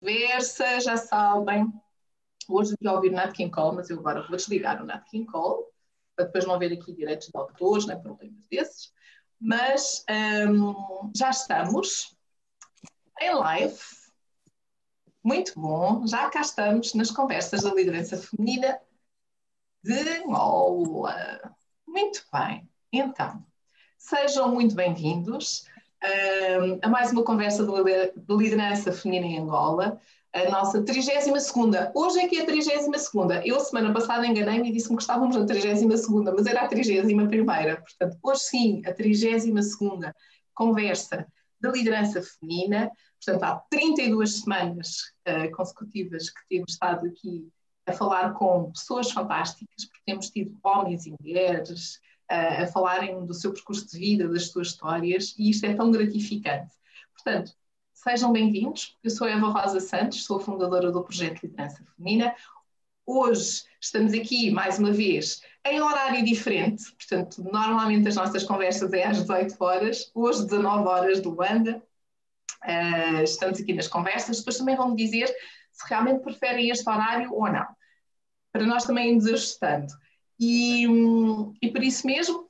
conversa, já sabem. Hoje devia ouvir Nat King Cole, mas eu agora vou desligar o Nat King Cole, para depois não haver aqui direitos de autores, nem problemas desses. Mas um, já estamos em live. Muito bom, já cá estamos nas conversas da liderança feminina de Angola. Muito bem, então, sejam muito bem-vindos a mais uma conversa de liderança feminina em Angola, a nossa 32 Hoje é que é a 32 Eu, semana passada, enganei-me e disse-me que estávamos na 32 mas era a 31 Portanto, hoje sim, a 32 conversa da liderança feminina. Portanto, há 32 semanas uh, consecutivas que temos estado aqui a falar com pessoas fantásticas, porque temos tido homens e mulheres, a, falarem do seu percurso de vida, das suas histórias, e isto é tão gratificante. Portanto, sejam bem-vindos. Eu sou Eva Rosa Santos, sou fundadora do projeto Liderança Feminina. Hoje estamos aqui, mais uma vez, em horário diferente, portanto, normalmente as nossas conversas é às 18 horas, hoje 19 horas do Luanda. Uh, estamos aqui nas conversas, depois também vão dizer se realmente preferem este horário ou não, para nós também irmos ajustando. E, e por isso mesmo,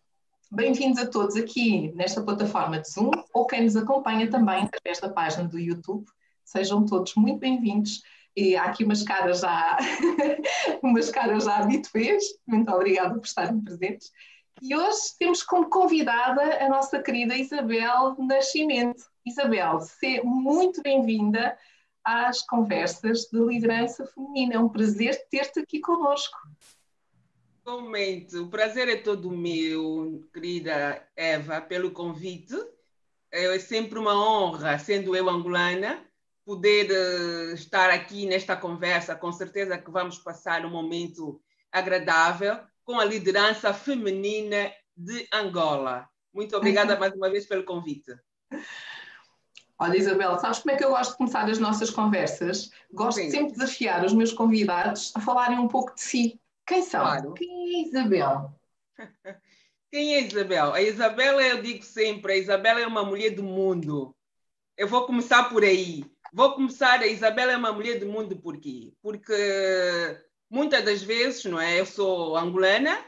bem-vindos a todos aqui nesta plataforma de Zoom, ou quem nos acompanha também através da página do YouTube. Sejam todos muito bem-vindos. E há aqui umas caras já, umas caras já habituês. Muito obrigada por estarem presentes. E hoje temos como convidada a nossa querida Isabel Nascimento. Isabel, seja muito bem-vinda às conversas de liderança feminina. É um prazer ter-te aqui conosco. Igualmente, o prazer é todo meu, querida Eva, pelo convite. É sempre uma honra, sendo eu angolana, poder uh, estar aqui nesta conversa. Com certeza que vamos passar um momento agradável com a liderança feminina de Angola. Muito obrigada mais uma vez pelo convite. Olha, Isabel, sabes como é que eu gosto de começar as nossas conversas? Gosto Sim. sempre de desafiar os meus convidados a falarem um pouco de si. Quem são? Claro. Quem é Isabel? Quem é Isabel? A Isabel, eu digo sempre, a Isabel é uma mulher do mundo. Eu vou começar por aí. Vou começar, a Isabel é uma mulher do mundo por quê? Porque muitas das vezes, não é? Eu sou angolana,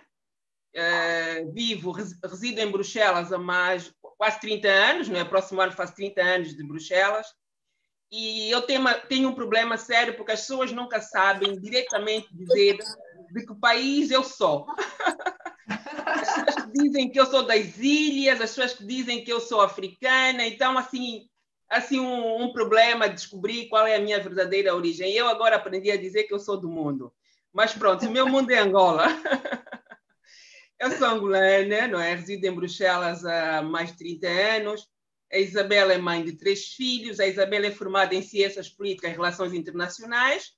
uh, vivo, resido em Bruxelas há mais quase 30 anos, não é? Próximo ano faço 30 anos de Bruxelas. E eu tenho, uma, tenho um problema sério porque as pessoas nunca sabem diretamente dizer de que país eu sou. As pessoas que dizem que eu sou das ilhas, as pessoas que dizem que eu sou africana, então, assim, assim um, um problema descobrir qual é a minha verdadeira origem. Eu agora aprendi a dizer que eu sou do mundo. Mas pronto, o meu mundo é Angola. Eu sou angolana, não é? Resido em Bruxelas há mais de 30 anos. A Isabela é mãe de três filhos. A Isabela é formada em Ciências Políticas e Relações Internacionais.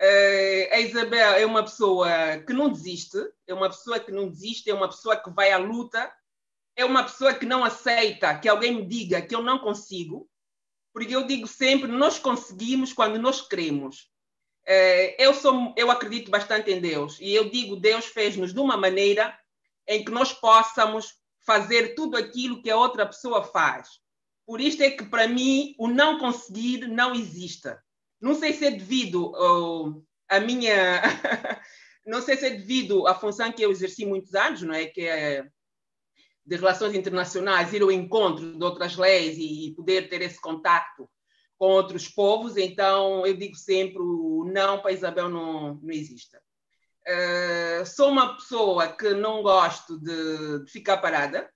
Uh, a Isabel é uma pessoa que não desiste, é uma pessoa que não desiste, é uma pessoa que vai à luta, é uma pessoa que não aceita que alguém me diga que eu não consigo, porque eu digo sempre, nós conseguimos quando nós queremos. Uh, eu, sou, eu acredito bastante em Deus e eu digo, Deus fez-nos de uma maneira em que nós possamos fazer tudo aquilo que a outra pessoa faz. Por isto é que, para mim, o não conseguir não existe. Não sei se é devido uh, à minha. não sei se é devido à função que eu exerci muitos anos, não é? Que é de relações internacionais, ir ao encontro de outras leis e poder ter esse contato com outros povos. Então, eu digo sempre: não para Isabel não, não existe. Uh, sou uma pessoa que não gosto de, de, ficar parada,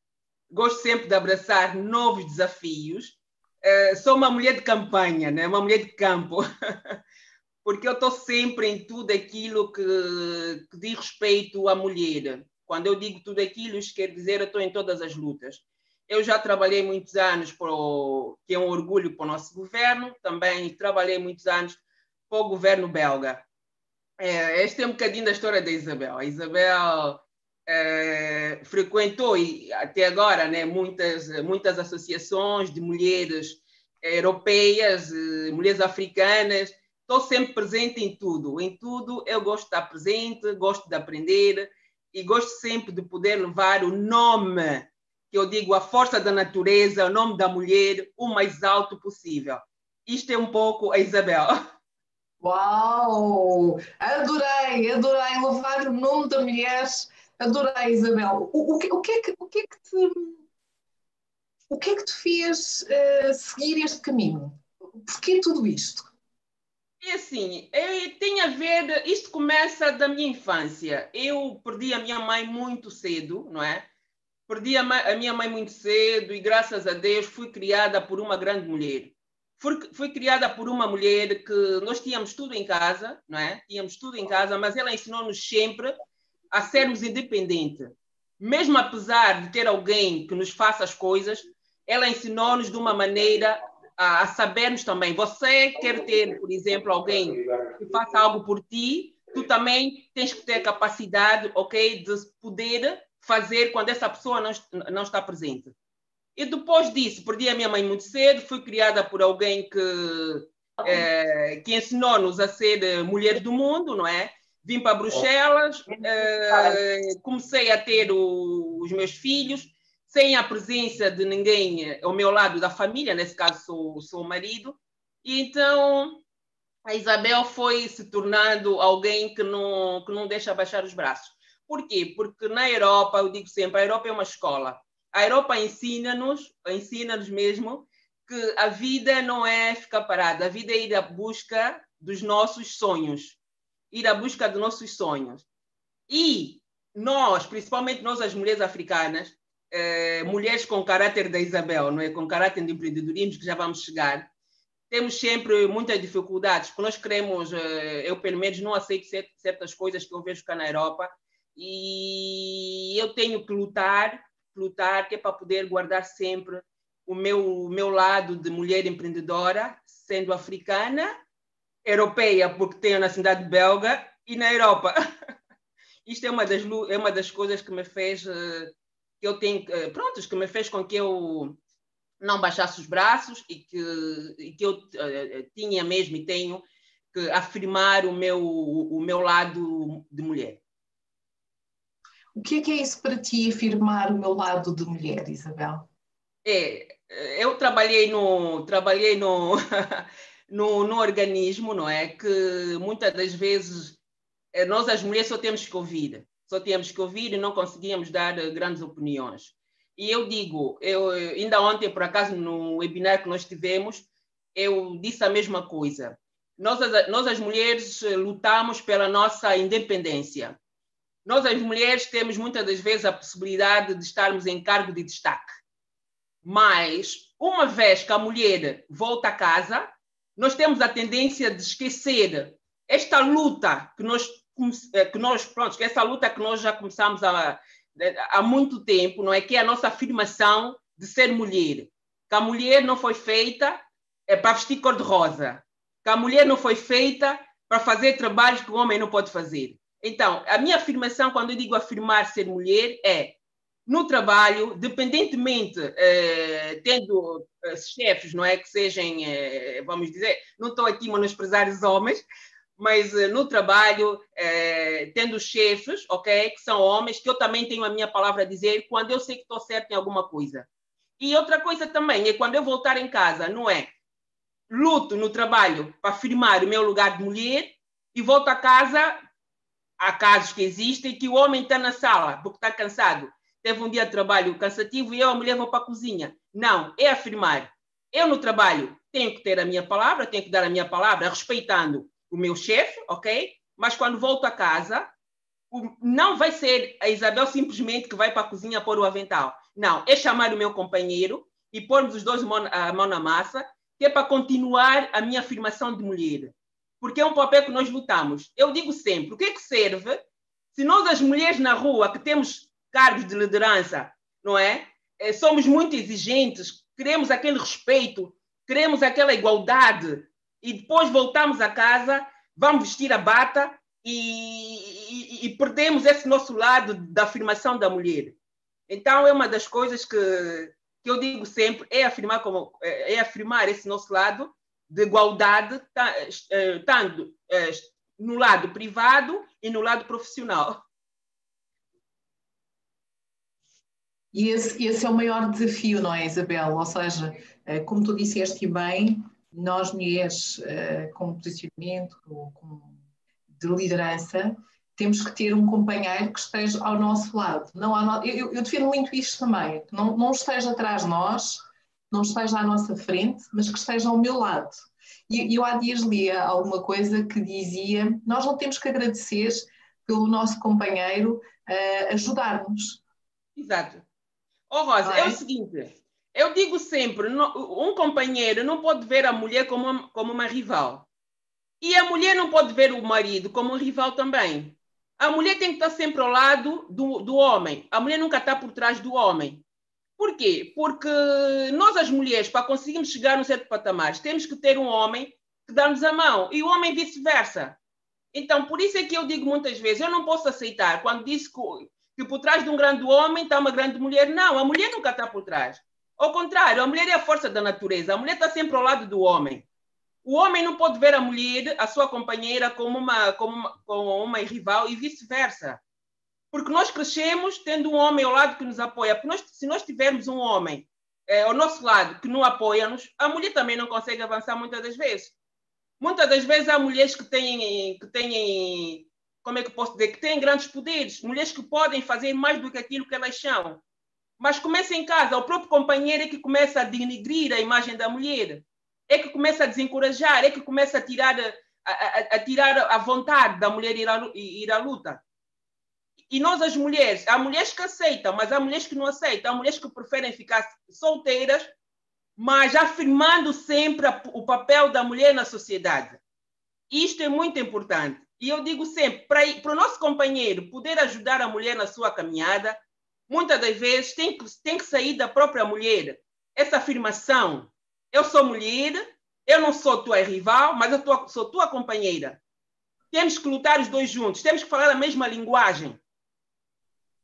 gosto sempre de abraçar novos desafios sou uma mulher de campanha, né? uma mulher de campo, porque eu estou sempre em tudo aquilo que, que diz respeito à mulher. Quando eu digo tudo aquilo, isso quer dizer eu estou em todas as lutas. Eu já trabalhei muitos anos, para o, que é um orgulho para o nosso governo, também trabalhei muitos anos para o governo belga. É, este é um bocadinho da história da Isabel. A Isabel é, frequentou e até agora né, muitas, muitas associações de mulheres europeias, eh, mulheres africanas. Estou sempre presente em tudo. Em tudo eu gosto de estar presente, gosto de aprender e gosto sempre de poder levar o nome, que eu digo, a força da natureza, o nome da mulher, o mais alto possível. isto é um pouco a Isabel. Uau! Adorei, adorei levar o nome da mulher. Adorei, Isabel. O, o, que, o, que, é que, o que é que te. O que é que te fez uh, seguir este caminho? Porquê tudo isto? É assim, é, tem a ver. Isto começa da minha infância. Eu perdi a minha mãe muito cedo, não é? Perdi a, a minha mãe muito cedo e, graças a Deus, fui criada por uma grande mulher Fui, fui, criada por uma mulher que nós tínhamos tudo em casa, não é? Tínhamos tudo em casa, mas ela ensinou-nos sempre a sermos independentes. Mesmo apesar de ter alguém que nos faça as coisas, ela ensinou-nos de uma maneira a, a sabermos também. Você quer ter, por exemplo, alguém que faça algo por ti, tu também tens que ter capacidade, ok, de poder fazer quando essa pessoa não, não está presente. E depois disso, perdi a minha mãe muito cedo, fui criada por alguém que, é, que ensinou-nos a ser eh, mulher do mundo, não é? Vim para Bruxelas, é, comecei a ter o, os meus filhos, sem a presença de ninguém ao meu lado da família, nesse caso sou, sou o marido, e então a Isabel foi se tornando alguém que não, que não deixa baixar os braços. Por quê? Porque na Europa, eu digo sempre, a Europa é uma escola. A Europa ensina-nos, ensina-nos mesmo, que a vida não é ficar parada, a vida é ir à busca dos nossos sonhos, ir à busca dos nossos sonhos. E nós, principalmente nós as mulheres africanas, eh, mulheres com caráter da Isabel, não é? com caráter de empreendedorismo, que já vamos chegar, temos sempre muitas dificuldades, porque nós queremos, eh, eu pelo menos não aceito certas coisas que eu vejo cá na Europa, e eu tenho que lutar lutar, que é para poder guardar sempre o meu, o meu lado de mulher empreendedora, sendo africana, europeia, porque tenho a nacionalidade belga, e na Europa. Isto é uma das, é uma das coisas que me fez, eh, que eu tenho, eh, pronto, que me fez com que eu não baixasse os braços e que, e que eu uh, tinha mesmo e tenho que afirmar o meu, o meu lado de mulher. O que é que é isso para ti, afirmar o meu lado de mulher, Isabel? É, eu trabalhei no, trabalhei no, no, no organismo, não é? Que muitas das vezes eh, nós as mulheres só temos que ouvir, só temos que ouvir e não conseguimos dar eh, grandes opiniões. E eu digo, eu ainda ontem, por acaso, no webinar que nós tivemos, eu disse a mesma coisa. Nós, nós as mulheres, eh, lutamos pela nossa independência. Nós, as mulheres, temos muitas das vezes a possibilidade de estarmos em cargo de destaque. Mas, uma vez que a mulher volta a casa, nós temos a tendência de esquecer esta luta que nós, eh, que nós pronto, que essa luta que nós já começamos há, há muito tempo, não é? Que é a nossa afirmação de ser mulher. Que a mulher não foi feita é, para vestir cor-de-rosa. Que a mulher não foi feita para fazer trabalhos que o homem não pode fazer. Então, a minha afirmação, quando eu digo afirmar ser mulher, é no trabalho, dependentemente, eh, tendo eh, chefes, não é? Que sejam, eh, vamos dizer, não estou aqui a menosprezar os homens, mas eh, no trabalho, eh, tendo chefes, ok? Que são homens, que eu também tenho a minha palavra a dizer quando eu sei que estou certo em alguma coisa. E outra coisa também é quando eu voltar em casa, não é? Luto no trabalho para afirmar o meu lugar de mulher e volto a casa há casos que existem que o homem está na sala porque está cansado, teve um dia de trabalho cansativo e eu, a mulher, vou para a cozinha. Não, é afirmar. Eu no trabalho tenho que ter a minha palavra, tenho que dar a minha palavra respeitando o meu chefe, ok? Mas quando volto a casa, não vai ser a Isabel simplesmente que vai para a cozinha pôr o avental. Não, é chamar o meu companheiro e pormos os dois a mão na massa, que é para continuar a minha afirmação de mulher porque é um papel que nós lutamos. Eu digo sempre, o que é que serve se nós, as mulheres na rua, que temos cargos de liderança, não é? é somos muito exigentes, queremos aquele respeito, queremos aquela igualdade, e depois voltamos a casa, vamos vestir a bata e, e, e perdemos esse nosso lado da afirmação da mulher. Então, é uma das coisas que, que eu digo sempre, é afirmar, como, é, é afirmar esse nosso lado, de igualdade, eh, tanto eh, no lado privado e no lado profissional. E esse, esse é o maior desafio, não é, Isabel? Ou seja, eh, como tu disseste bem, nós mulheres uh, com posicionamento, com, de liderança, temos que ter um companheiro que esteja ao nosso lado. Não no... eu, eu defino muito isto também, que não, não esteja atrás de nós, não esteja à nossa frente, mas que esteja ao meu lado. E eu há dias lia alguma coisa que dizia: nós não temos que agradecer pelo nosso companheiro uh, ajudar-nos. Exato. Oh, Rosa, é? é? o seguinte: eu digo sempre, um companheiro não pode ver a mulher como uma, como uma rival. E a mulher não pode ver o marido como um rival também. A mulher tem que estar sempre ao lado do, do homem. A mulher nunca está por trás do homem. Por quê? Porque nós, as mulheres, para conseguirmos chegar num certo patamar, temos que ter um homem que dá-nos a mão e o homem vice-versa. Então, por isso é que eu digo muitas vezes: eu não posso aceitar quando diz que, que por trás de um grande homem está uma grande mulher. Não, a mulher nunca está por trás. Ao contrário, a mulher é a força da natureza. A mulher está sempre ao lado do homem. O homem não pode ver a mulher, a sua companheira, como uma, como uma, como uma rival e vice-versa. Porque nós crescemos tendo um homem ao lado que nos apoia. Porque nós, se nós tivermos um homem é, ao nosso lado que não apoia-nos, a mulher também não consegue avançar muitas das vezes. Muitas das vezes há mulheres que têm, que têm como é que posso dizer, que têm grandes poderes, mulheres que podem fazer mais do que aquilo que elas são. Mas começa em casa, o próprio companheiro é que começa a denigrir a imagem da mulher, é que começa a desencorajar, é que começa a tirar a, a, a tirar a vontade da mulher ir à, ir à luta. E nós, as mulheres, há mulheres que aceitam, mas há mulheres que não aceitam, há mulheres que preferem ficar solteiras, mas afirmando sempre o papel da mulher na sociedade. Isto é muito importante. E eu digo sempre, para, o nosso companheiro poder ajudar a mulher na sua caminhada, muitas das vezes tem que, tem que sair da própria mulher essa afirmação. Eu sou mulher, eu não sou tua rival, mas eu tô, sou tua companheira. Temos que lutar os dois juntos, temos que falar a mesma linguagem.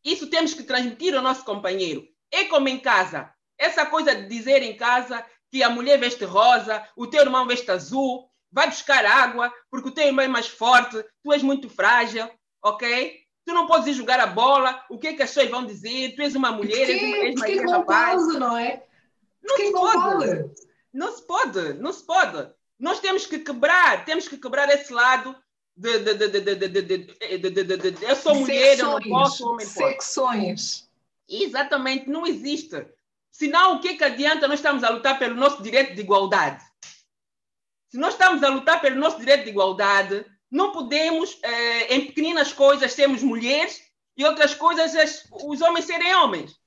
Isso temos que transmitir ao nosso companheiro. É como em casa. Essa coisa de dizer em casa que a mulher veste rosa, o teu irmão veste azul, vai buscar água, porque o teu irmão é mais forte, tu és muito frágil, ok? Tu não podes ir jogar a bola, o que é que as pessoas vão dizer? Tu és uma mulher, és, és mais que não pode, não é? Não se pode. Não se pode, não se pode. Nós temos que quebrar, temos que quebrar esse lado de, de, de, de eu sou mulher, eu não posso, homem pode. Secções. Exatamente, não existe. Senão, o que, é que adianta nós estamos a lutar pelo nosso direito de igualdade? Se nós estamos a lutar pelo nosso direito de igualdade, não podemos, eh, em pequeninas coisas, sermos mulheres e outras coisas, os homens serem homens.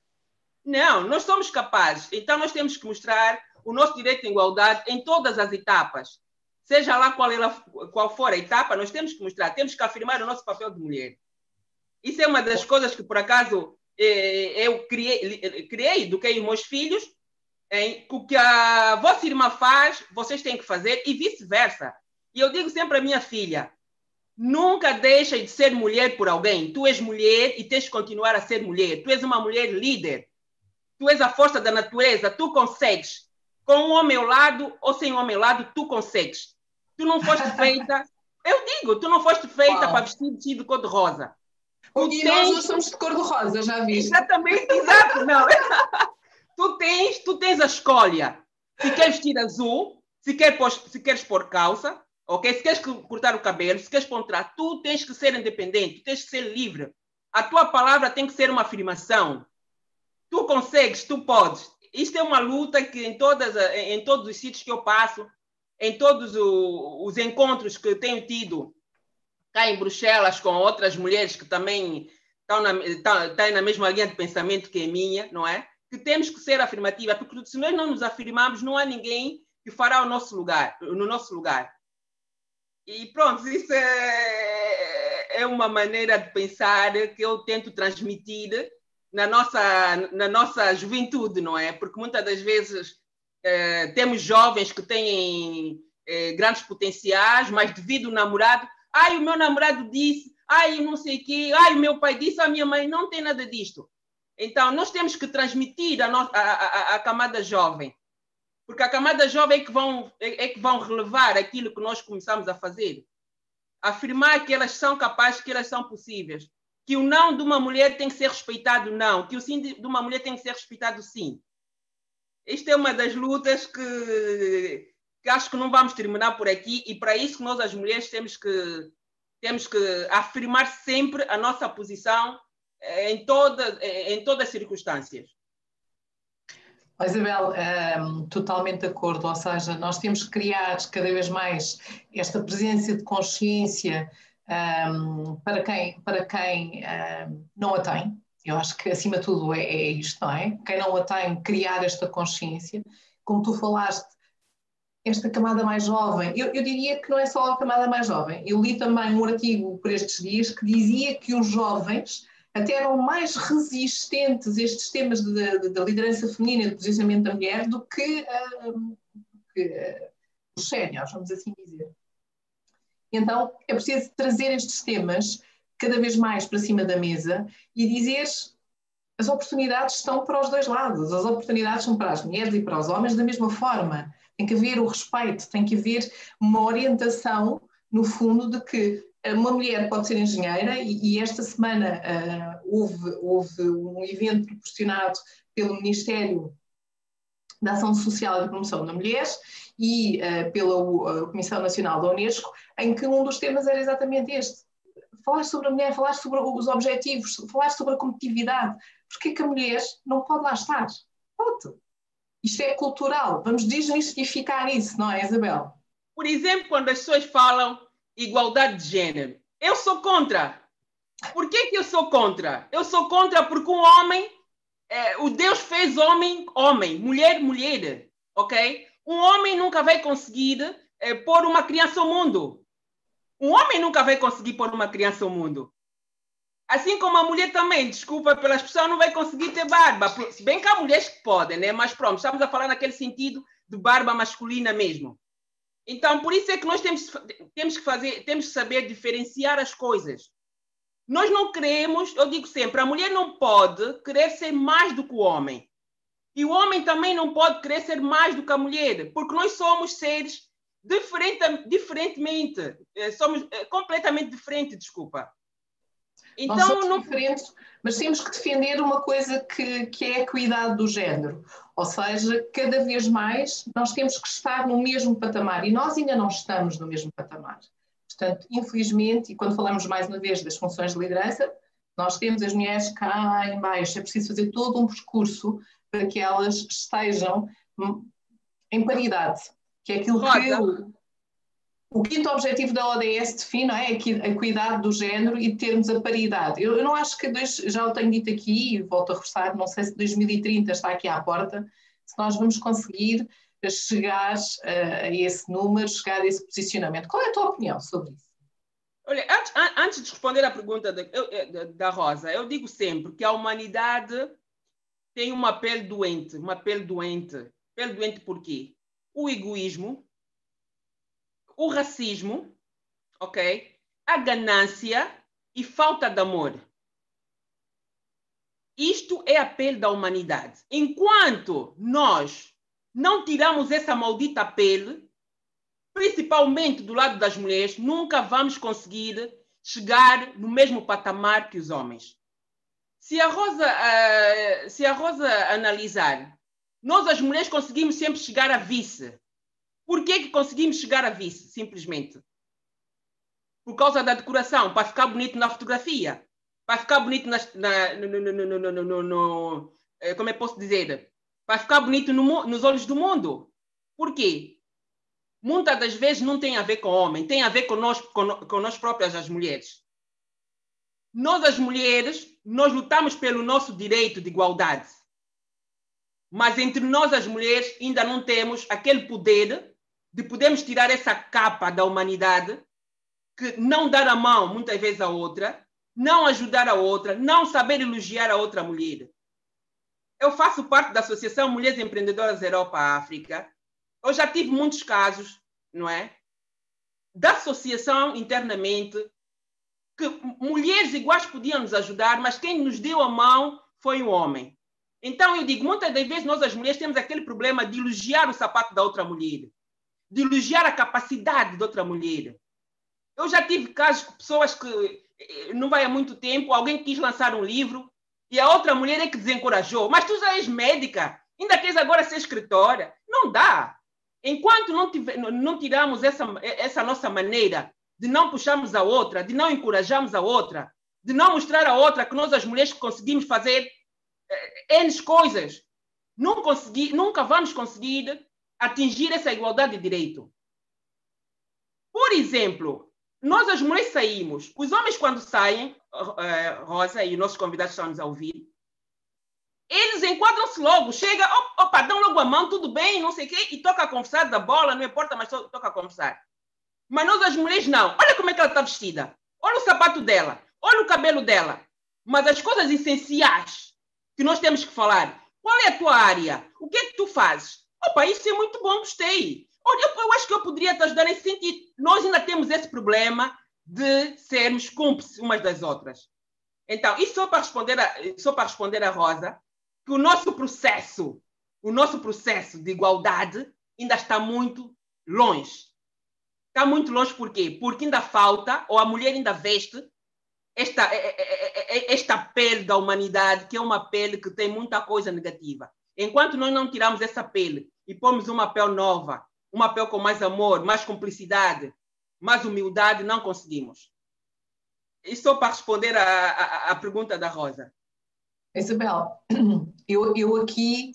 Não, nós somos capazes. Então, nós temos que mostrar o nosso direito de igualdade em todas as etapas. Seja lá qual, ela, qual for a etapa, nós temos que mostrar, temos que afirmar o nosso papel de mulher. Isso é uma das coisas que, por acaso, eh, eu criei, criei eduquei os meus filhos, em, o que a vossa irmã faz, vocês têm que fazer, e vice-versa. E eu digo sempre à minha filha: nunca deixe de ser mulher por alguém. Tu és mulher e tens de continuar a ser mulher. Tu és uma mulher líder. Tu és a força da natureza. Tu consegues. Com um homem ao lado ou sem um homem ao lado, tu consegues. Tu não foste feita. Eu digo, tu não foste feita para vestir vestido cor-de-rosa. E tens... nós não somos de cor-de-rosa, já vi. Exatamente, exato. Não. tu, tens, tu tens a escolha. Se queres vestir azul, se, pôr, se queres pôr calça, Ok? Se queres cortar o cabelo, se queres pontuar, tu tens que ser independente, tu tens que ser livre. A tua palavra tem que ser uma afirmação. Tu consegues, tu podes. Isto é uma luta que em, todas, em todos os sítios que eu passo, em todos os encontros que tenho tido cá em Bruxelas com outras mulheres que também estão na, estão, estão na mesma linha de pensamento que a minha, não é? Que temos que ser afirmativa, porque se nós não nos afirmarmos, não há ninguém que fará o nosso lugar, no nosso lugar. E pronto, isso é, é uma maneira de pensar que eu tento transmitir na nossa, na nossa juventude, não é? Porque muitas das vezes eh, temos jovens que têm eh, grandes potenciais, mas devido ao namorado, ai, o meu namorado disse, ai, não sei o quê, ai, o meu pai disse, a minha mãe não tem nada disto. Então, nós temos que transmitir a camada jovem porque a camada jovem é que vão, é, é que vão relevar aquilo que nós começamos a fazer. Afirmar que elas são capazes, que elas são possíveis. Que o não de uma mulher tem que ser respeitado, não. Que o sim de uma mulher tem que ser respeitado, sim. Esta é uma das lutas que, que acho que não vamos terminar por aqui e para isso nós as mulheres temos que temos que afirmar sempre a nossa posição em, toda, eh, em todas as circunstâncias. Isabel, um, ehm, totalmente de acordo, ou seja, nós temos que criar cada vez mais esta presença de consciência um, ehm, para quem, para quem um, ehm, não a tem. Eu acho que, acima de tudo, é, é isto, não é? Quem não a tem, criar esta consciência. Como tu falaste, esta camada mais jovem, eu, eu, diria que não é só a camada mais jovem. Eu li também um artigo por estes dias que dizia que os jovens até eram mais resistentes estes temas da liderança feminina e do posicionamento da mulher do que, uh, que uh, os séniores, vamos assim dizer. Então é preciso trazer estes temas cada vez mais para cima da mesa e dizer as oportunidades estão para os dois lados, as oportunidades são para as mulheres e para os homens da mesma forma. Tem que haver o respeito, tem que haver uma orientação, no fundo, de que uma mulher pode ser engenheira e, e esta semana uh, houve, houve um evento proporcionado pelo Ministério da Ação Social e Promoção da Mulher e uh, pela Comissão Nacional da Unesco, em que um dos temas era exatamente este. Falar sobre a mulher, falar sobre os objetivos, falar sobre a competitividade. Porque que a mulher não pode lá estar? Pode. Isto é cultural. Vamos desmistificar isso, não é, Isabel? Por exemplo, quando as pessoas falam igualdade de gênero. Eu sou contra. Por que, que eu sou contra? Eu sou contra porque um homem, é, o Deus fez homem, homem, mulher, mulher, ok? Um homem nunca vai conseguir é, pôr uma criança ao mundo. Um homem nunca vai conseguir pôr uma criança ao mundo. Assim como a mulher também, desculpa pela expressão, não vai conseguir ter barba. Se bem que há mulheres que podem, né? Mas pronto, estamos a falar naquele sentido de barba masculina mesmo. Então, por isso é que nós temos, temos que fazer, temos que saber diferenciar as coisas. Nós não queremos, eu digo sempre, a mulher não pode querer ser mais do que o homem. E o homem também não pode querer ser mais do que a mulher, porque nós somos seres diferente, diferentemente, eh, somos eh, completamente diferentes, desculpa. Então, Nós somos não... diferentes, mas temos que defender uma coisa que, que é a equidade do género. Ou seja, cada vez mais nós temos que estar no mesmo patamar e nós ainda não estamos no mesmo patamar. Portanto, infelizmente, e quando falamos mais uma vez das funções de liderança, nós temos as mulheres cá em baixo. É preciso fazer todo um percurso para que elas estejam em paridade, que é aquilo que o quinto objetivo da ODS define é a equidade do género e termos a paridade. Eu, eu não acho que, já o tenho dito aqui e volto a reforçar, não sei se 2030 está aqui à porta, se nós vamos conseguir chegar a, a esse número, chegar a esse posicionamento. Qual é a tua opinião sobre isso? Olha, antes, antes de responder à pergunta da, da Rosa, eu digo sempre que a humanidade tem uma pele doente, uma pele doente. Pele doente por quê? O egoísmo, o racismo, ok? A ganância e falta de amor. Isto é a pele da humanidade. Enquanto nós não tiramos essa maldita pele, principalmente do lado das mulheres, nunca vamos conseguir chegar no mesmo patamar que os homens. Se a Rosa, uh, se a Rosa analisar, nós as mulheres conseguimos sempre chegar a vice. Por que, que conseguimos chegar a vice, simplesmente? Por causa da decoração, para ficar bonito na fotografia, para ficar bonito nas, na, no, no, no, no, eh, como é que posso dizer? Para ficar bonito nos olhos do mundo. Por quê? Muitas das vezes não tem a ver com o homem, tem a ver com nós, com, com nós próprias, as mulheres. Nós, as mulheres, nós lutamos pelo nosso direito de igualdade. Mas entre nós, as mulheres, ainda não temos aquele poder de podermos tirar essa capa da humanidade, que não dar a mão muitas vezes à outra, não ajudar a outra, não saber elogiar a outra mulher. Eu faço parte da Associação Mulheres Empreendedoras Europa-África. Eu já tive muitos casos, não é? Da associação internamente, que mulheres iguais podiam nos ajudar, mas quem nos deu a mão foi o homem. Então, eu digo, muitas das vezes nós, as mulheres, temos aquele problema de elogiar o sapato da outra mulher de elogiar a capacidade de outra mulher. Eu já tive casos com pessoas que, eh, não vai há muito tempo, alguém quis lançar um livro e a outra mulher é que desencorajou. Mas tu já és médica, ainda queres agora ser escritora? Não dá. Enquanto não, tiver, não tiramos essa, essa nossa maneira de não puxarmos a outra, de não encorajarmos a outra, de não mostrar a outra que nós, as mulheres, conseguimos fazer eh, N coisas, não consegui, nunca vamos conseguir atingir essa igualdade de direito. Por exemplo, nós as mulheres saímos, os homens quando saem, uh, Rosa e os nossos convidados estão nos a ouvir, eles enquadram-se logo, chega, opa, dão logo a mão, tudo bem, não sei o quê, e toca a conversar da bola, não importa, mas toca a conversar. Mas nós as mulheres não. Olha como é que ela está vestida. Olha o sapato dela. Olha o cabelo dela. Mas as coisas essenciais que nós temos que falar. Qual é a tua área? O que é que tu fazes? Opa, isso é muito bom, gostei. Eu, eu acho que eu poderia te ajudar nesse sentido. Nós ainda temos esse problema de sermos cúmplices umas das outras. Então, isso só para responder a, só para responder a Rosa, que o nosso processo, o nosso processo de igualdade ainda está muito longe. Está muito longe por quê? Porque ainda falta, ou a mulher ainda veste, esta, é, é, é, esta pele da humanidade, que é uma pele que tem muita coisa negativa. Enquanto nós não tirarmos essa pele e pomos uma pele nova, uma pele com mais amor, mais cumplicidade, mais humildade, não conseguimos. Isso só para responder à pergunta da Rosa. Isabel, eu, eu aqui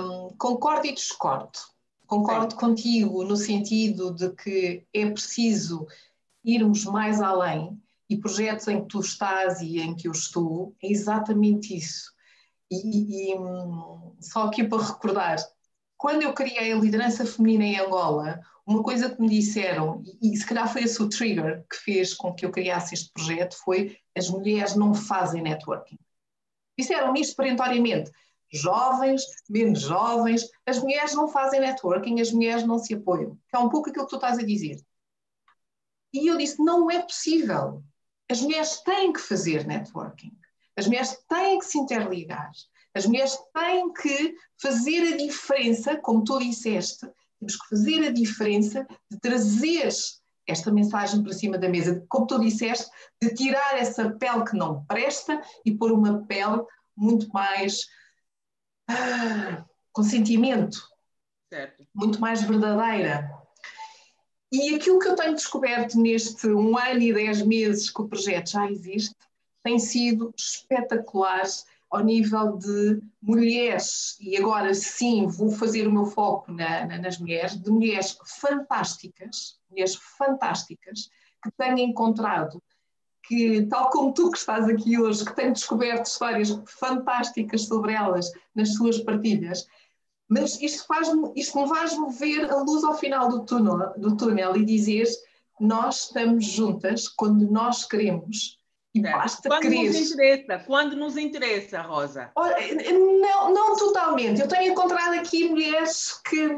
um, concordo e discordo. Concordo contigo no sentido de que é preciso irmos mais além e projetos em que tu estás e em que eu estou é exatamente isso. E, e hum, só aqui para recordar, quando eu criei a liderança feminina em Angola, uma coisa que me disseram, e, e se calhar foi esse o trigger que fez com que eu criasse este projeto, foi as mulheres não fazem networking. Disseram-me isto perentoriamente. Jovens, menos jovens, as mulheres não fazem networking, as mulheres não se apoiam. Que é um pouco aquilo que tu estás a dizer. E eu disse: não é possível. As mulheres têm que fazer networking. As mulheres têm que se interligar. As mulheres têm que fazer a diferença, como tu disseste, temos que fazer a diferença de trazer esta mensagem para cima da mesa, como tu disseste, de tirar essa pele que não presta e pôr uma pele muito mais ah, com sentimento, certo. muito mais verdadeira. E aquilo que eu tenho descoberto neste um ano e dez meses que o projeto já existe tem sido espetacular ao nível de mulheres, e agora sim vou fazer o meu foco na, na, nas mulheres, de mulheres fantásticas, mulheres fantásticas, que tenho encontrado, que, tal como tu que estás aqui hoje, que tenho descoberto histórias fantásticas sobre elas nas suas partilhas, mas isto, faz isto me faz ver a luz ao final do túnel, do túnel e dizer nós estamos juntas quando nós queremos e basta quando querer. nos interessa, quando nos interessa, Rosa. Olha, não, não totalmente. Eu tenho encontrado aqui mulheres que,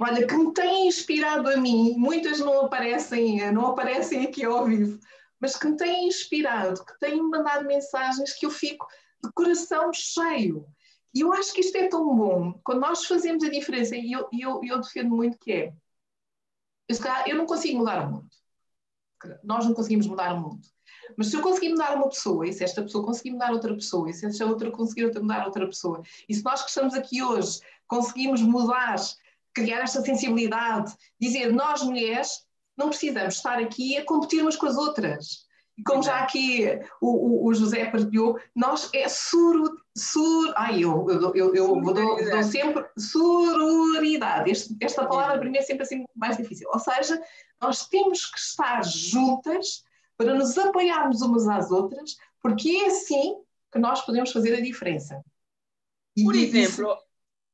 olha, que me têm inspirado a mim. Muitas não aparecem, não aparecem aqui ao vivo, mas que me têm inspirado, que têm mandado mensagens que eu fico de coração cheio. E eu acho que isto é tão bom. Quando nós fazemos a diferença, e eu, eu, eu defendo muito que é, eu, eu não consigo mudar o mundo. Nós não conseguimos mudar o mundo mas se eu conseguir mudar uma pessoa, e se esta pessoa conseguir mudar outra pessoa, e se esta outra conseguir mudar outra pessoa, e se nós que estamos aqui hoje conseguimos mudar, criar esta sensibilidade, dizer nós mulheres não precisamos estar aqui a competir umas com as outras. E como já aqui o, o, o José partilhou, nós é suru, sur, ai, eu, eu, eu, eu dou, dou, sempre sororidade. Este, esta palavra para mim é sempre assim mais difícil. Ou seja, nós temos que estar juntas para nos apoiarmos umas às outras, porque é assim que nós podemos fazer a diferença. E Por exemplo,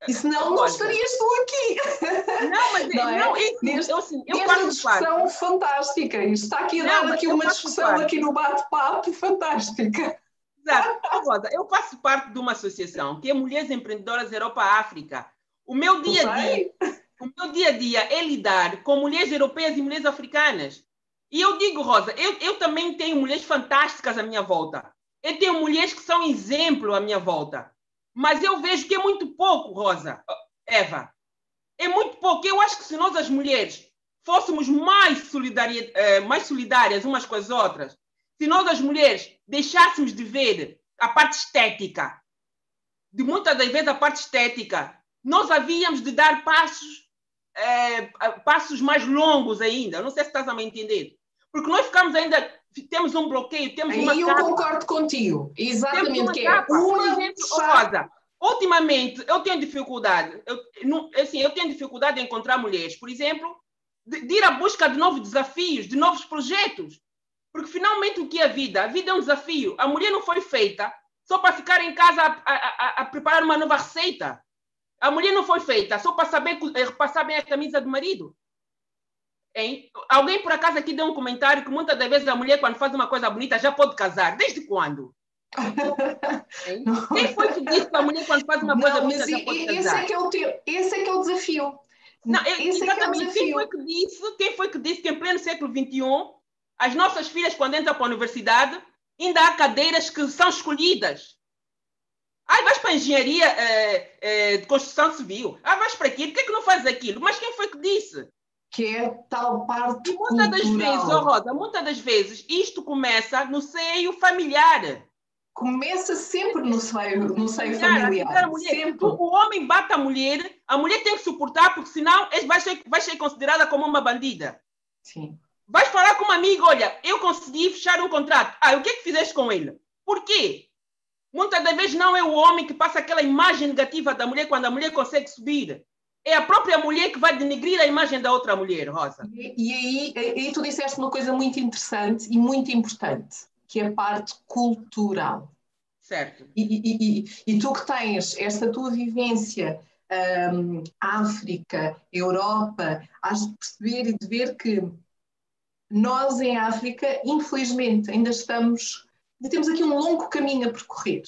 e senão não estarias tu aqui. Não, mas não, é? não isso, Neste, eu, assim, eu esta discussão parte. fantástica. Isto está aqui a dar aqui uma discussão parte. aqui no bate-papo fantástica. Exato. Rosa, eu faço parte de uma associação que é Mulheres Empreendedoras Europa-África. O meu dia a dia, o meu dia a dia é lidar com mulheres europeias e mulheres africanas. E eu digo, Rosa, eu, eu também tenho mulheres fantásticas à minha volta. Eu tenho mulheres que são exemplo à minha volta. Mas eu vejo que é muito pouco, Rosa, Eva. É muito pouco. Eu acho que se nós, as mulheres, fôssemos mais, eh, mais solidárias umas com as outras, se nós, as mulheres, deixássemos de ver a parte estética, de muitas das vezes a parte estética, nós havíamos de dar passos é, passos mais longos ainda. Não sei se estás a me entender. Porque nós ficamos ainda, temos um bloqueio, temos Aí uma eu capa. concordo contigo. Exatamente, que uma é capa. Uma exemplo. Rosa, ultimamente eu tenho dificuldade, eu, não- assim, eu tenho dificuldade em encontrar mulheres, por exemplo, de, de ir à busca de novos desafios, de novos projetos. Porque finalmente o que é a vida? A vida é um desafio. A mulher não foi feita só para ficar em casa a, a- a- a preparar uma nova receita. A mulher não foi feita só para saber eh, passar bem a camisa do marido. Hein? Alguém por acaso aqui deu um comentário que muitas das vezes a mulher, quando faz uma coisa bonita, já pode casar. Desde quando? Quem foi que disse que a mulher, quando faz uma coisa Não, bonita, já pode esse casar? é que é o teu, esse é que é o desafio. Não, esse é que é o exatamente. quem foi que disse? Quem foi que disse que em pleno século XXI as nossas filhas, quando entram para a universidade, ainda há cadeiras que são escolhidas? Ai, vais para a engenharia eh, eh, de construção civil. Ah, vais para aquilo. Por que é que não fazes aquilo? Mas quem foi que disse? Que é tal parte E muitas das vezes, oh Rosa, muitas das vezes isto começa no seio familiar. Começa sempre no seio, no seio Familiar, familiar. ficar a mulher. Sempre. Tu- o homem bate a mulher, a mulher tem que suportar, porque senão vai ser, vai ser considerada como uma bandida. Sim. Vais falar com uma amiga, olha, eu consegui fechar um contrato. Ah, o que é que fizeste com ele? Por quê? Muitas das vezes não é o homem que passa aquela imagem negativa da mulher quando a mulher consegue subir. É a própria mulher que vai denegrir a imagem da outra mulher, Rosa. E, e aí, aí tu disseste uma coisa muito interessante e muito importante, que é a parte cultural. Certo. E, e- e- tu que tens esta tua vivência, hum, África, Europa, has de perceber e de ver que nós em África, infelizmente, ainda estamos, ainda temos aqui um longo caminho a percorrer.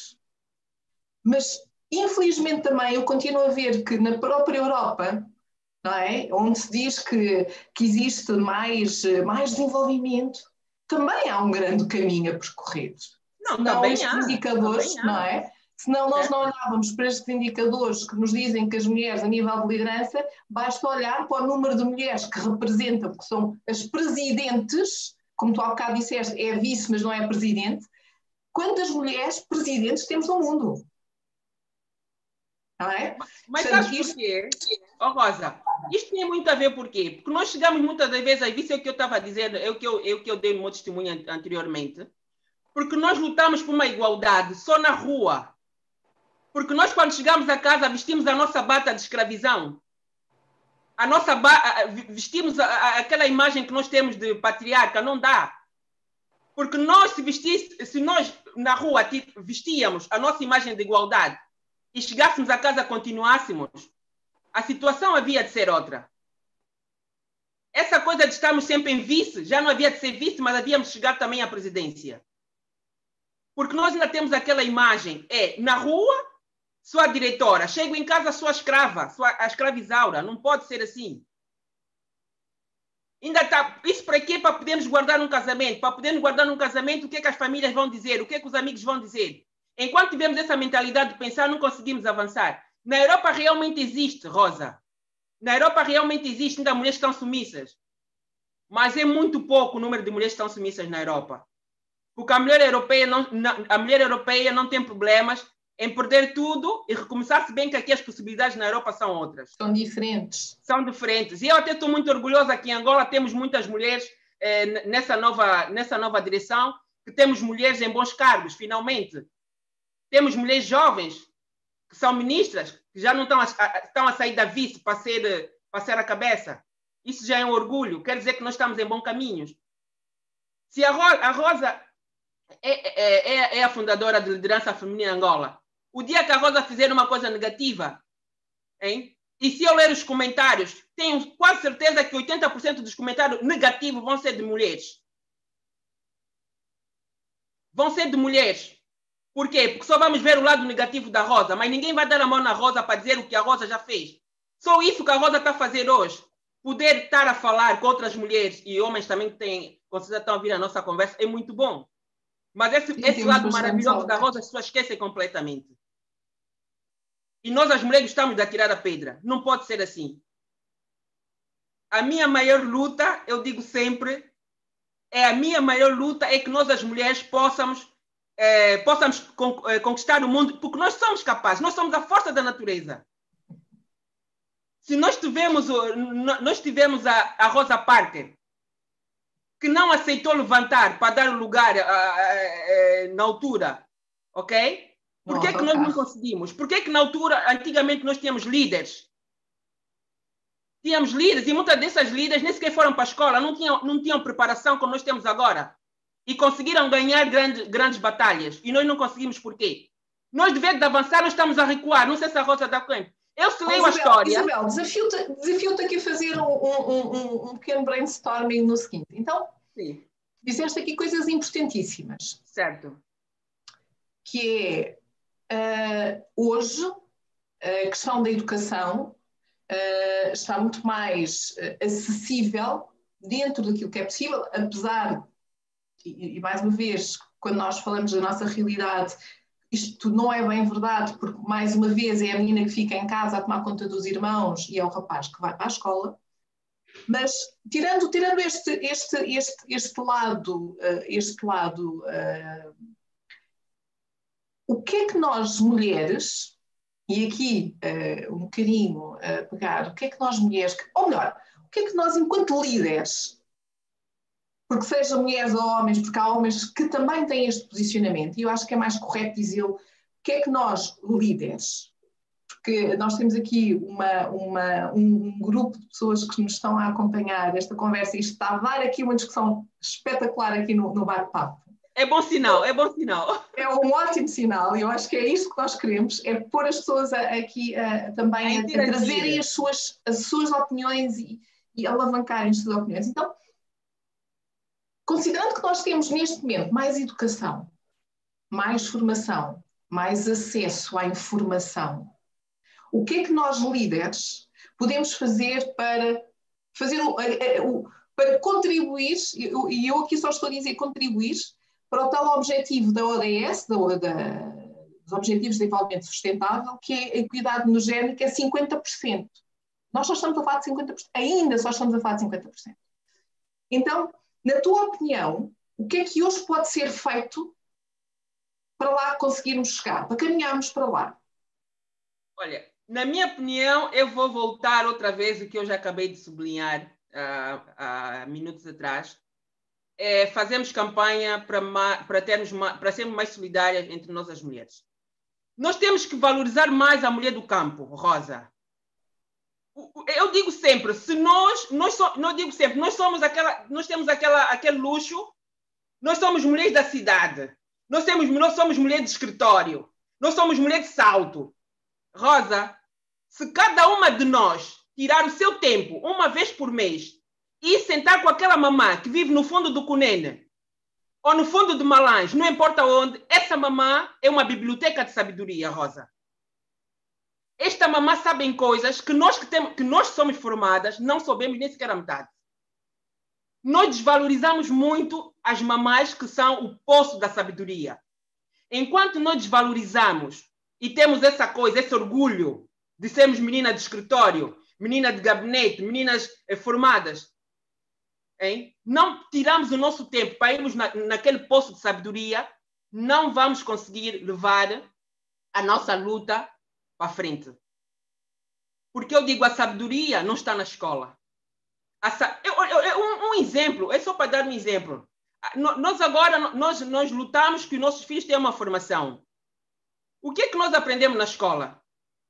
Mas, infelizmente também, eu continuo a ver que na própria Europa, não é? onde se diz que, que existe mais, mais desenvolvimento, também há um grande caminho a percorrer. Não, Senão também há, indicadores, também há. não é? Senão nós Certo. não olhávamos para estes indicadores que nos dizem que as mulheres, a nível de liderança, basta olhar para o número de mulheres que representam, que são as presidentes, como tu há bocado disseste, é vice, mas não é presidente. Quantas mulheres presidentes temos no mundo? Não é? Mas Portanto, sabes isto- porquê? Ó Rosa, isto tem muito a ver por quê? Porque nós chegamos muitas das vezes, isso é o que eu estava dizendo, é o que eu, é o que eu dei no meu testemunho an- anteriormente, porque nós lutamos por uma igualdade só na rua. Porque nós, quando chegamos a casa, vestimos a nossa bata de escravizão. A nossa ba vestimos a- a- aquela imagem que nós temos de patriarca, não dá. Porque nós, se, vestisse, se nós na rua vestíamos a nossa imagem de igualdade e chegássemos a casa continuássemos, a situação havia de ser outra. Essa coisa de estarmos sempre em vice, já não havia de ser vice, mas havíamos chegar também à presidência. Porque nós ainda temos aquela imagem, é na rua, sua diretora, chego em casa, sua escrava, sua, a escravizaura, não pode ser assim. Ainda tá, isso para quê? Para podermos guardar um casamento. Para podermos guardar um casamento, o que é que as famílias vão dizer? O que é que os amigos vão dizer? Enquanto tivermos essa mentalidade de pensar, não conseguimos avançar. Na Europa realmente existe, Rosa. Na Europa realmente existe, ainda mulheres que estão submissas. Mas é muito pouco o número de mulheres que estão submissas na Europa. Porque a mulher europeia não, a mulher europeia não tem problemas em perder tudo e recomeçar, se bem que aqui as possibilidades na Europa são outras São diferentes. são diferentes. E eu até estou muito orgulhosa que em Angola temos muitas mulheres eh, nessa, nova, nessa nova direção, que temos mulheres em bons cargos, finalmente. Temos mulheres jovens que são ministras, que já não estão a, estão a sair da vice para ser, para ser a cabeça. Isso já é um orgulho, quer dizer que nós estamos em bons caminhos. Se a, a Rosa é, é, é, é a fundadora de liderança feminina em Angola, o dia que a Rosa fizer uma coisa negativa, hein? E se eu ler os comentários, tenho quase certeza que 80% dos comentários negativos vão ser de mulheres. Vão ser de mulheres. Por quê? Porque só vamos ver o lado negativo da Rosa, mas ninguém vai dar a mão na Rosa para dizer o que a Rosa já fez. Só isso que a Rosa está a fazer hoje. Poder estar a falar com outras mulheres e homens também que têm, com certeza estão a ouvir a nossa conversa, é muito bom. Mas esse, esse lado maravilhoso da. Rosa as pessoas esquecem completamente. E nós, as mulheres, gostamos de atirar a pedra. Não pode ser assim. A minha maior luta, eu digo sempre, é a minha maior luta é que nós, as mulheres, possamos, eh, possamos con- eh, conquistar o mundo, porque nós somos capazes, nós somos a força da natureza. Se nós tivemos, nós tivemos a, a Rosa Parker, que não aceitou levantar para dar lugar a, a, na altura, ok? Por que, é que nós não conseguimos? Por que, é que na altura, antigamente, nós tínhamos líderes? Tínhamos líderes e muitas dessas líderes nem sequer foram para a escola, não tinham, não tinham preparação como nós temos agora. E conseguiram ganhar grandes, grandes batalhas. E nós não conseguimos por quê? Nós, de vez de avançar, nós estamos a recuar. Não sei se a Rosa dá conta. Eu se leio a história. Isabel, desafio-te desafio aqui a fazer um, um, um, um, pequeno brainstorming no seguinte. Então, Sim. disseste aqui coisas importantíssimas. Certo. Que é, uh, hoje, a questão da educação uh, está muito mais uh, acessível dentro daquilo que é possível, apesar, e, mais uma vez, quando nós falamos da nossa realidade, isto não é bem verdade, porque mais uma vez é a menina que fica em casa a tomar conta dos irmãos e é o rapaz que vai para a escola. Mas tirando, tirando este, este, este, este lado, uh, este lado uh, o que é que nós mulheres, e aqui uh, um bocadinho pegar, o que é que nós mulheres, ou melhor, o que é que nós enquanto líderes porque sejam mulheres ou homens, porque há homens que também têm este posicionamento, e eu acho que é mais correto dizer o que é que nós, líderes, porque nós temos aqui uma, uma, um, grupo de pessoas que nos estão a acompanhar esta conversa e está a dar aqui uma discussão espetacular aqui no, no bate-papo. É bom sinal, é bom sinal. É um ótimo sinal, e eu acho que é isto que nós queremos, é pôr as pessoas aqui também a, a, trazerem as suas, as suas opiniões e, e alavancarem as suas opiniões. Então, Considerando que nós temos neste momento mais educação, mais formação, mais acesso à informação, o que é que nós líderes podemos fazer para fazer o, o para contribuir, e eu aqui só estou a dizer contribuir, para o tal objetivo da ODS, da, da, dos Objetivos de Desenvolvimento Sustentável, que é a equidade no género, que é 50%. Nós só estamos a falar de 50%, ainda só estamos a falar de 50%. Então, na tua opinião, o que é que hoje pode ser feito para lá conseguirmos chegar, para caminharmos para lá? Olha, na minha opinião, eu vou voltar outra vez o que eu já acabei de sublinhar uh, há minutos atrás. É, fazemos campanha para, para, termos, para sermos mais solidárias entre nós as mulheres. Nós temos que valorizar mais a mulher do campo, Rosa eu digo sempre, se nós, nós so, não digo sempre, nós somos aquela, nós temos aquela, aquele luxo, nós somos mulheres da cidade, nós, temos, nós somos mulheres de escritório, nós somos mulheres de salto. Rosa, se cada uma de nós tirar o seu tempo uma vez por mês e sentar com aquela mamã que vive no fundo do Cunene ou no fundo de Malange, não importa onde, essa mamã é uma biblioteca de sabedoria, Rosa esta mamã sabem coisas que nós que, temos, que nós somos formadas não soubemos nem sequer a metade. Nós desvalorizamos muito as mamães que são o poço da sabedoria. Enquanto nós desvalorizamos e temos essa coisa, esse orgulho de sermos menina de escritório, menina de gabinete, meninas eh, formadas, hein? não tiramos o nosso tempo para irmos na, naquele poço de sabedoria, não vamos conseguir levar a nossa luta para frente. Porque eu digo, a sabedoria não está na escola. Sa... eu, eu, eu, um, um, exemplo, é só para dar um exemplo. Ah, nós agora, nós, nós lutamos que os nossos filhos tenham uma formação. O que é que nós aprendemos na escola?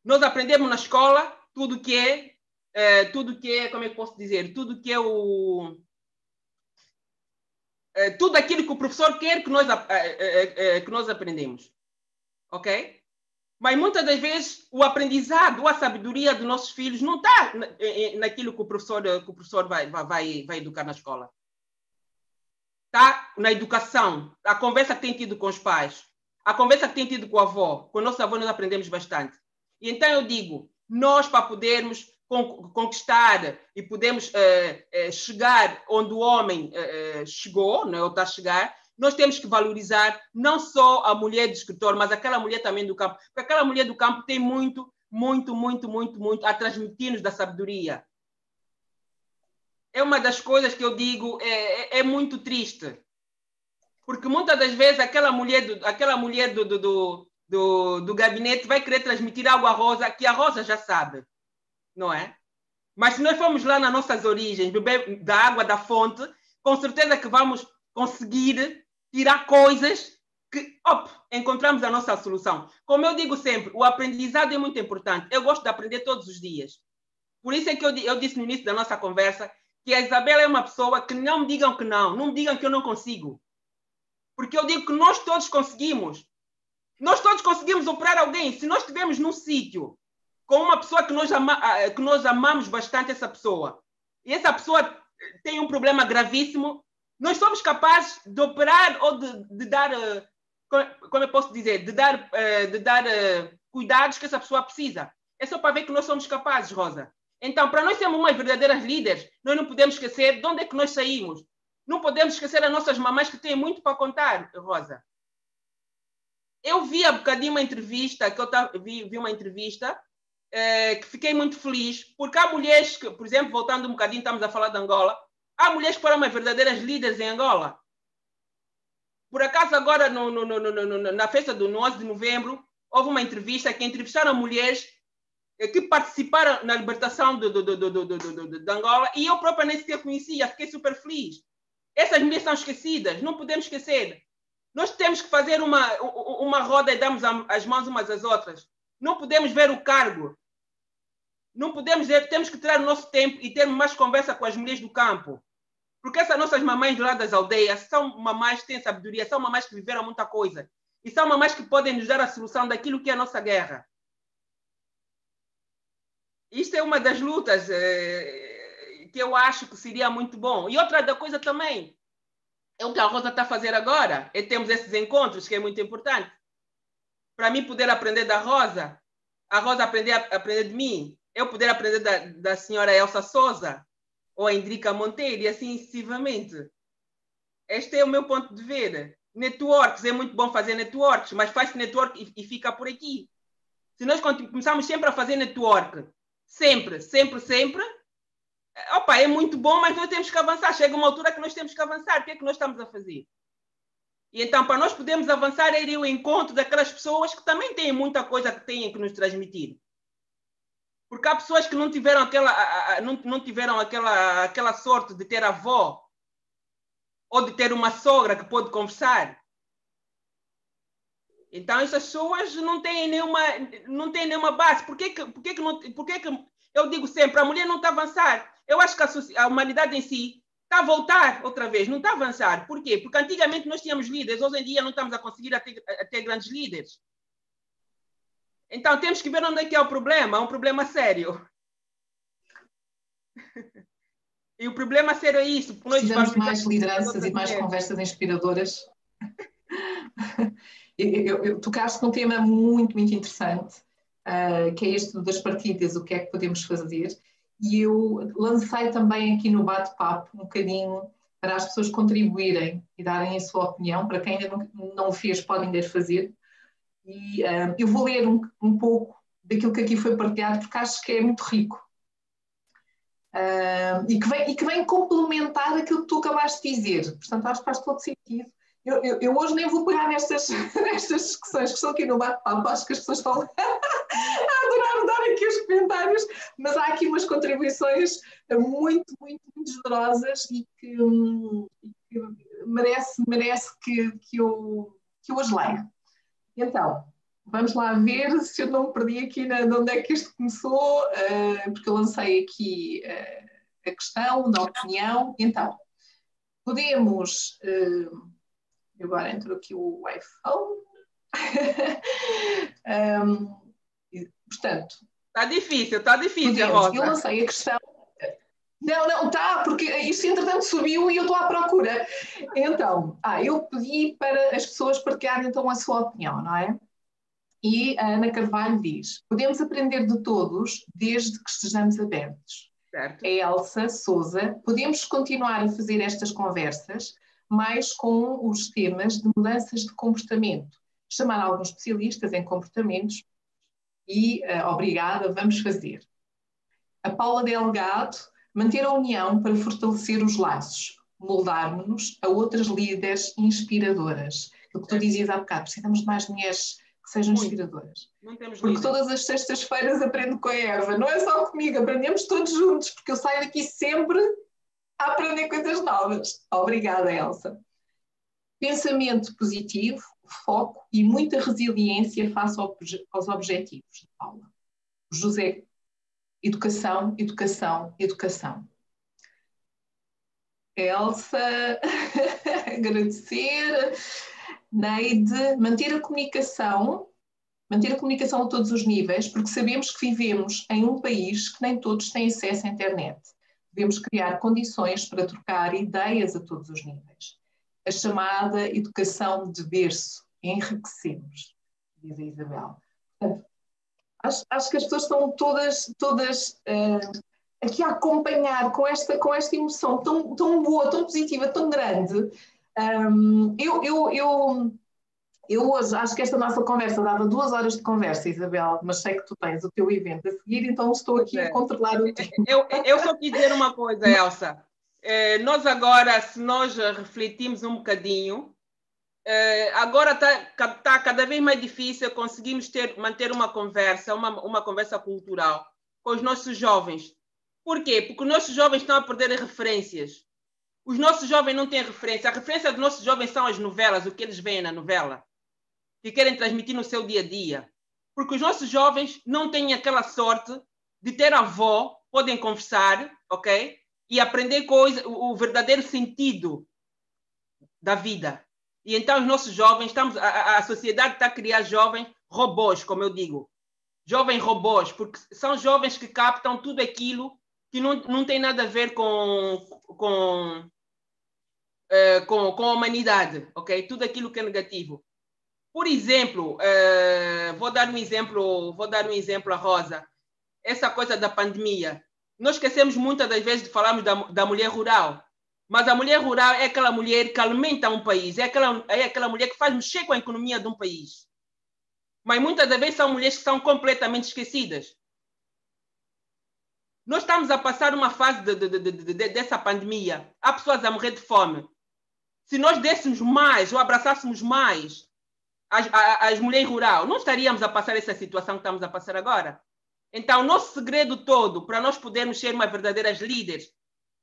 Nós aprendemos na escola tudo que é, é tudo que é, como é que posso dizer, tudo que é o é, tudo aquilo que o professor quer que nós, é, que nós aprendemos. Ok? Mas muitas das vezes o aprendizado, a sabedoria dos nossos filhos não está naquilo que o professor, que o professor vai, vai, vai educar na escola. Está na educação, a conversa que tem tido com os pais, a conversa que tem tido com a avó. Com o nosso avô nós aprendemos bastante. E então eu digo, nós para podermos conquistar e podemos eh, eh, chegar onde o homem eh, chegou, não é? ou está a chegar, nós temos que valorizar não só a mulher do escritor, mas aquela mulher também do campo. Porque aquela mulher do campo tem muito, muito, muito, muito, muito a transmitir-nos da sabedoria. É uma das coisas que eu digo, é, é, é, muito triste. Porque muitas das vezes aquela mulher do, aquela mulher do, do, do, do, do gabinete vai querer transmitir algo à Rosa que a Rosa já sabe, não é? Mas se nós formos lá nas nossas origens, beber da água da fonte, com certeza que vamos conseguir tirar coisas que op, encontramos a nossa solução. Como eu digo sempre, o aprendizado é muito importante. Eu gosto de aprender todos os dias. Por isso é que eu, eu disse no início da nossa conversa que a Isabela é uma pessoa que não me digam que não, não me digam que eu não consigo. Porque eu digo que nós todos conseguimos. Nós todos conseguimos operar alguém. Se nós estivermos num sítio com uma pessoa que nós, ama, que nós amamos bastante essa pessoa, e essa pessoa tem um problema gravíssimo, nós somos capazes de operar ou de, de dar, eh, como eu posso dizer, de dar, eh, de dar eh, cuidados que essa pessoa precisa. É só para ver que nós somos capazes, Rosa. Então, para nós sermos umas verdadeiras líderes, nós não podemos esquecer de onde é que nós saímos. Não podemos esquecer as nossas mamães que têm muito para contar, Rosa. Eu vi há bocadinho uma entrevista, que eu vi, vi uma entrevista é, que fiquei muito feliz, porque há mulheres que, por exemplo, voltando um bocadinho, estamos a falar de Angola, há mulheres que foram as verdadeiras líderes em Angola. Por acaso, agora, no, no, no, na festa do 11 de novembro, houve uma entrevista que entrevistaram mulheres eh, que participaram na libertação de, de, Angola e eu própria nem sequer conhecia, fiquei super feliz. Essas mulheres são esquecidas, não podemos esquecer. Nós temos que fazer uma, uma roda e darmos as mãos umas às outras. Não podemos ver o cargo não podemos dizer, temos que tirar o nosso tempo e ter mais conversa com as mulheres do campo. Porque essas nossas mamães lado das aldeias são mamães que têm sabedoria, são mamães que viveram muita coisa. E são mamães que podem nos dar a solução daquilo que é a nossa guerra. Isto é uma das lutas eh, que eu acho que seria muito bom. E outra da coisa também, é o que a Rosa está a fazer agora. É temos esses encontros, que é muito importante. Para mim poder aprender da Rosa, a Rosa aprender, aprender de mim, eu poder aprender da, da senhora Elsa Souza ou a Indrica Monteiro e assim sucessivamente. Este é o meu ponto de ver. Networks, é muito bom fazer networks, mas faz network e, e fica por aqui. Se nós começarmos sempre a fazer network, sempre, sempre, sempre, opa, é muito bom, mas nós temos que avançar. Chega uma altura que nós temos que avançar. O que é que nós estamos a fazer? E então, para nós podermos avançar, é ir ao encontro daquelas pessoas que também têm muita coisa que têm que nos transmitir. Porque há pessoas que não tiveram aquela, não, não tiveram aquela, aquela sorte de ter avó ou de ter uma sogra que pode conversar. Então essas pessoas não têm nenhuma, não têm nenhuma base. Por que, por que, que, não, por que, que eu digo sempre, a mulher não está a avançar? Eu acho que a, a humanidade em si está a voltar outra vez, não está a avançar. Por quê? Porque antigamente nós tínhamos líderes, hoje em dia não estamos a conseguir a ter, a ter grandes líderes. Então temos que ver onde é que é o problema, é um problema sério. E o problema sério é isso. Precisamos de mais lideranças e mais conversas inspiradoras. eu, eu, tocaste num tema muito, muito interessante, uh, que é este das partilhas, o que é que podemos fazer. E eu lancei também aqui no bate-papo um bocadinho para as pessoas contribuírem e darem a sua opinião. Para quem ainda não, não o fez, podem ainda fazer. E uh, eu vou ler um, um, pouco daquilo que aqui foi partilhado, porque acho que é muito rico. Uh, e, que vem, e que vem complementar aquilo que tu acabaste de dizer. Portanto, acho que faz todo sentido. Eu, eu, eu, hoje nem vou pegar nestas, nestas discussões que estão aqui no bate-papo, acho que as pessoas estão a adorar dar aqui os comentários, mas há aqui umas contribuições muito, muito, muito generosas e que, hum, que merece, merece que, que, eu, que eu as leia. Então, vamos lá ver se eu não me perdi aqui na, de onde é que isto começou, uh, porque eu lancei aqui uh, a questão da opinião. Então, podemos. Uh, agora entrou aqui o iPhone. um, portanto. Está difícil, está difícil, Rosa. Eu lancei a questão. Não, não, está, porque isso entretanto subiu e eu estou à procura. Então, ah, eu pedi para as pessoas partilharem então a sua opinião, não é? E a Ana Carvalho diz: podemos aprender de todos desde que estejamos abertos. Certo. A Elsa Souza, podemos continuar a fazer estas conversas, mas com os temas de mudanças de comportamento. Chamar alguns especialistas em comportamentos e, uh, obrigada, vamos fazer. A Paula Delgado, manter a união para fortalecer os laços, moldar-nos a outras líderes inspiradoras. O que tu dizias há bocado, precisamos de mais mulheres que sejam muito. inspiradoras. porque todas as sextas-feiras aprendo com a Eva. Não é só comigo, aprendemos todos juntos, porque eu saio daqui sempre a aprender coisas novas. Obrigada, Elsa. Pensamento positivo, foco e muita resiliência face aos objetivos Paula. José, educação, educação, educação. Elsa, agradecer. Neide, manter a comunicação, manter a comunicação a todos os níveis, porque sabemos que vivemos em um país que nem todos têm acesso à internet. Devemos criar condições para trocar ideias a todos os níveis. A chamada educação de berço, enriquecemos, diz a Isabel. Portanto, acho, acho, que as pessoas estão todas, todas uh, aqui a acompanhar com esta, com esta emoção tão, tão boa, tão positiva, tão grande. Um, eu, eu, eu, eu hoje acho que esta nossa conversa dava duas horas de conversa, Isabel, mas sei que tu tens o teu evento a seguir, então estou aqui é. a controlar o tempo. Eu, eu só quis dizer uma coisa, Elsa. É, nós agora, se nós refletimos um bocadinho, agora está tá cada vez mais difícil conseguirmos ter, manter uma conversa, uma, uma conversa cultural com os nossos jovens. Por quê? Porque os nossos jovens estão a perder referências. Os nossos jovens não têm referência. A referência dos nossos jovens são as novelas, o que eles veem na novela, que querem transmitir no seu dia a dia. Porque os nossos jovens não têm aquela sorte de ter avó, podem conversar, ok? E aprender coisa, o verdadeiro sentido da vida. E então os nossos jovens, estamos, a, a sociedade está a criar jovens robôs, como eu digo. Jovens robôs, porque são jovens que captam tudo aquilo que não, não tem nada a ver com, com, uh, com, com a humanidade, ok? Tudo aquilo que é negativo. Por exemplo, uh, vou dar um exemplo, vou dar um exemplo a Rosa. Essa coisa da pandemia. Nós esquecemos muitas das vezes de falarmos da, da mulher rural. Mas a mulher rural é aquela mulher que alimenta um país, é aquela, é aquela mulher que faz mexer com a economia de um país. Mas muitas das vezes são mulheres que são completamente esquecidas. Nós estamos a passar uma fase de, de, de, dessa pandemia. Há pessoas a morrer de fome. Se nós dessemos mais ou abraçássemos mais as, as, as mulheres rurais, não estaríamos a passar essa situação que estamos a passar agora. Então, o nosso segredo todo para nós podermos ser uma verdadeiras líderes,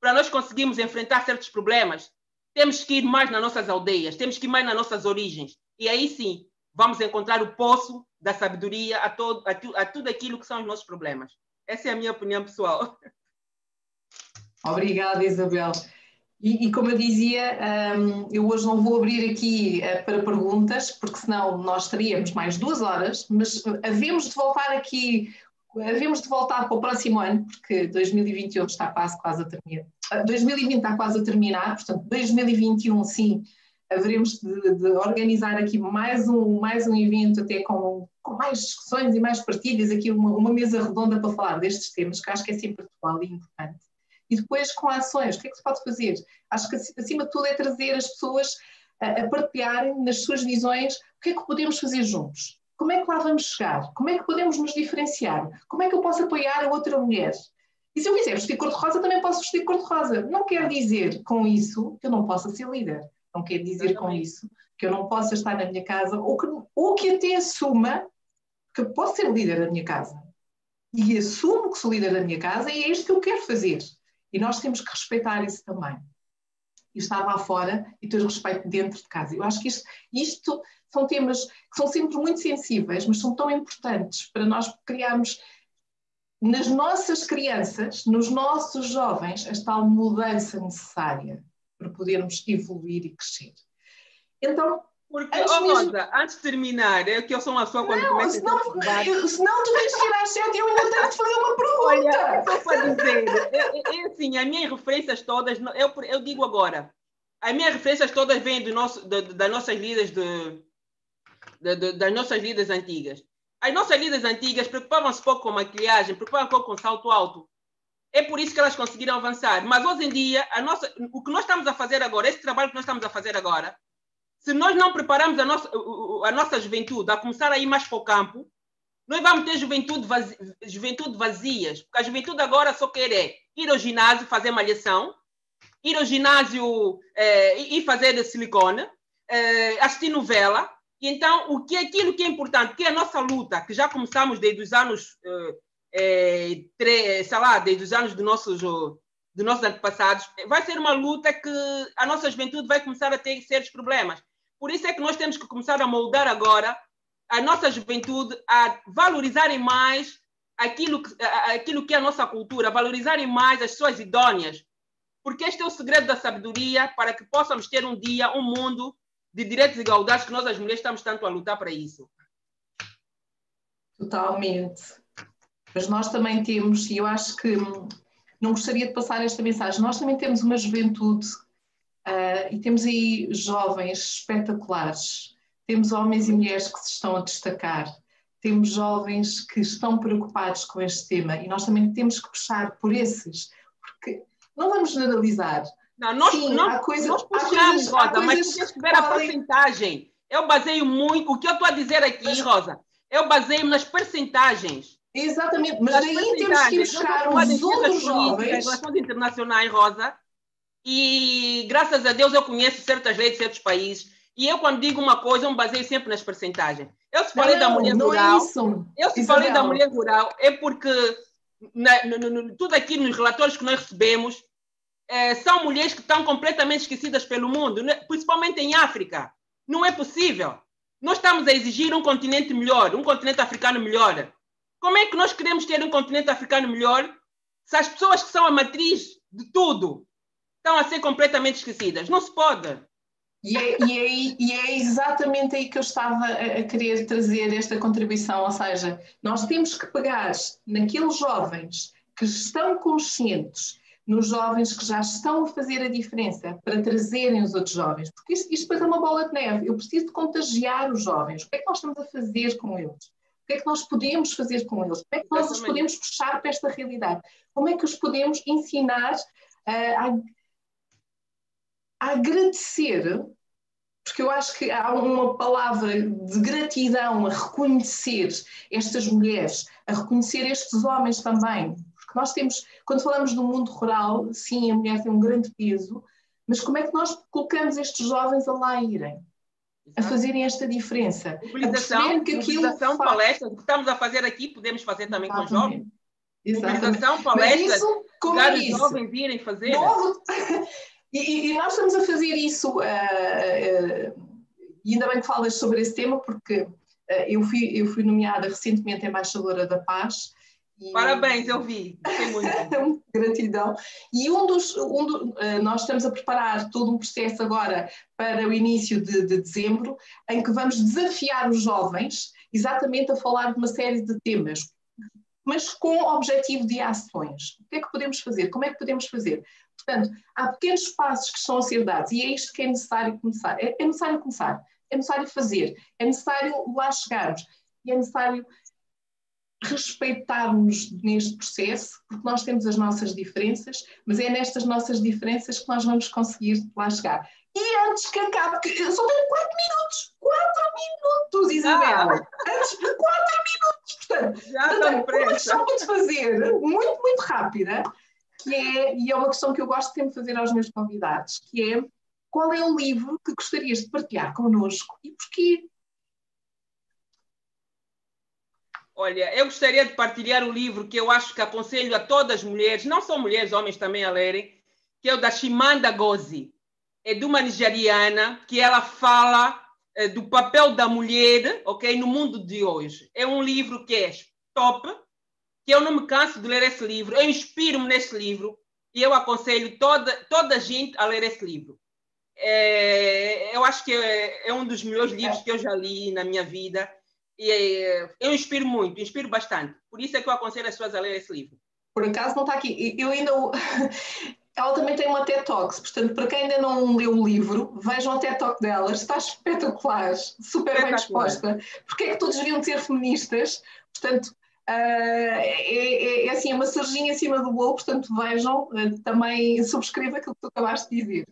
para nós conseguirmos enfrentar certos problemas, temos que ir mais nas nossas aldeias, temos que ir mais nas nossas origens. E aí sim, vamos encontrar o poço da sabedoria a, todo, a, tu, a tudo aquilo que são os nossos problemas. Essa é a minha opinião pessoal. Obrigada, Isabel. E, e como eu dizia, um, eu hoje não vou abrir aqui uh, para perguntas, porque senão nós teríamos mais duas horas, mas havemos de voltar aqui, havemos de voltar para o próximo ano, porque 2021 está quase, quase a terminar. 2020 está quase a terminar, portanto, 2021 sim, haveremos de, de, organizar aqui mais um, mais um evento, até com, com mais discussões e mais partilhas, aqui uma, uma, mesa redonda para falar destes temas, que acho que é sempre atual e importante. E depois com ações, o que é que se pode fazer? Acho que acima de tudo é trazer as pessoas a, a partilharem nas suas visões o que é que podemos fazer juntos. Como é que lá vamos chegar? Como é que podemos nos diferenciar? Como é que eu posso apoiar a outra mulher? E se eu quiser vestir cor-de-rosa, também posso vestir cor-de-rosa. Não quer dizer com isso que eu não possa ser líder não quer dizer com isso que eu não possa estar na minha casa ou que, ou que até assuma que posso ser líder da minha casa. E assumo que sou líder da minha casa e é isto que eu quero fazer. E nós temos que respeitar isso também. E estar lá fora e ter respeito dentro de casa. Eu acho que isto, isto são temas que são sempre muito sensíveis, mas são tão importantes para nós criarmos nas nossas crianças, nos nossos jovens, esta mudança necessária para podermos evoluir e crescer. Então, porque, antes, oh, mesmo... Rosa, antes de terminar, é que eu sou uma pessoa quando não, começa a senão tu vais às sete e eu ainda tenho de fazer uma pergunta. Olha, só para dizer, é, é, é, assim, as minhas referências todas, eu, eu digo agora, as minhas referências todas vêm do nosso, de, das nossas vidas de, de, de, das nossas vidas antigas. As nossas vidas antigas preocupavam-se pouco com maquilhagem, preocupavam-se pouco com salto alto. É por isso que elas conseguiram avançar. Mas hoje em dia, nossa, o que nós estamos a fazer agora, esse trabalho que nós estamos a fazer agora, se nós não prepararmos a nossa, a nossa juventude a começar a ir mais para o campo, nós vamos ter juventude, vazia, juventude vazias. Porque a juventude agora só quer é ir ao ginásio, fazer malhação, ir ao ginásio é, e fazer silicone, é, assistir novela Então, o que é aquilo que é importante, que é a nossa luta, que já começamos desde os anos, é, sei lá, desde os anos dos nossos, dos nossos antepassados, vai ser uma luta que a nossa juventude vai começar a ter sérios problemas. Por isso é que nós temos que começar a moldar agora a nossa juventude a valorizarem mais aquilo que, aquilo que é a nossa cultura, valorizarem mais as suas idôneas. Porque este é o segredo da sabedoria para que possamos ter um dia, um mundo de direitos e igualdades que nós, as mulheres, estamos tanto a lutar para isso. Totalmente. Mas nós também temos, e eu acho que não gostaria de passar esta mensagem, nós também temos uma juventude uh, e temos aí jovens espetaculares, temos homens e mulheres que se estão a destacar, temos jovens que estão preocupados com este tema e nós também temos que puxar por esses, porque não vamos generalizar, não, nós, Sim, nós, há coisa, nós puxamos, Rosa, mas tens que ver a porcentagem. Eu baseio muito, o que eu estou a dizer aqui, mas, Rosa, eu baseio nas percentagens. Exatamente, mas aí temos que buscar os outros jovens. Relações internacionais, Rosa, e graças a Deus eu conheço certas leis de certos países, e eu quando digo uma coisa, eu me baseio sempre nas percentagens. Eu se falei não, da mulher não é rural, é eu se falei da mulher rural, é porque na, no, no, tudo aqui nos relatórios que nós recebemos, é, são mulheres que estão completamente esquecidas pelo mundo, né? principalmente em África. Não é possível. Nós estamos a exigir um continente melhor, um continente africano melhor. Como é que nós queremos ter um continente africano melhor se as pessoas que são a matriz de tudo estão a ser completamente esquecidas? Não se pode. E é, e, é, e é, exatamente aí que eu estava a, querer trazer esta contribuição, ou seja, nós temos que pegar naqueles jovens que estão conscientes nos jovens que já estão a fazer a diferença para trazerem os outros jovens. Porque isto, isto depois é uma bola de neve. Eu preciso de contagiar os jovens. O que é que nós estamos a fazer com eles? O que é que nós podemos fazer com eles? Como é que nós os podemos puxar para esta realidade? Como é que os podemos ensinar uh, a, a agradecer porque eu acho que há uma palavra de gratidão a reconhecer estas mulheres, a reconhecer estes homens também, nós temos, quando falamos do mundo rural, sim, a mulher tem um grande peso, mas como é que nós colocamos estes jovens a lá irem? A fazerem esta diferença. Mobilização, que mobilização faz... palestra, o que estamos a fazer aqui, podemos fazer também Exatamente. com os jovens. Exatamente. Mobilização, palestra, isso, como é os jovens irem fazer. E, e, nós estamos a fazer isso, uh, uh, e ainda bem que falas sobre esse tema, porque uh, eu, fui, eu fui nomeada recentemente embaixadora da paz, Parabéns, eu vi. muito. Gratidão. E um dos, um do, eh, nós estamos a preparar todo um processo agora para o início de, de, dezembro, em que vamos desafiar os jovens exatamente a falar de uma série de temas, mas com objetivo de ações. O que é que podemos fazer? Como é que podemos fazer? Portanto, há pequenos passos que estão a ser dados e é isto que é necessário começar. É, é necessário começar, é necessário fazer, é necessário lá chegarmos e é necessário respeitarmos neste processo, porque nós temos as nossas diferenças, mas é nestas nossas diferenças que nós vamos conseguir lá chegar. E antes que acabe, eu só tenho 4 minutos, 4 minutos, Isabel, ah. antes de 4 minutos, portanto, Já portanto uma questão para te fazer, muito, muito rápida, que é, e é uma questão que eu gosto sempre de fazer aos meus convidados, que é, qual é o livro que gostarias de partilhar connosco e porquê? Olha, eu gostaria de partilhar o livro que eu acho que aconselho a todas as mulheres, não só mulheres, homens também a lerem, que é o da Shimanda Ngozi. É de uma nigeriana que ela fala é, do papel da mulher, ok, no mundo de hoje. É um livro que é top, que eu não me canso de ler esse livro. Eu inspiro-me nesse livro e eu aconselho toda toda a gente a ler esse livro. É, eu acho que é, é um dos melhores livros que eu já li na minha vida e eh, eu inspiro muito, inspiro bastante. Por isso é que eu aconselho as pessoas a ler esse livro. Por acaso não está aqui. Eu ainda. Ela também tem uma TED Talks, portanto, para quem ainda não leu o livro, vejam a TED Talk dela, está espetacular, super bem disposta. Porque é que todos deviam ser feministas? Portanto, uh, é, é, é, assim, é uma em cima do bolo, portanto, vejam, uh, também subscreva aquilo que tu acabaste de dizer.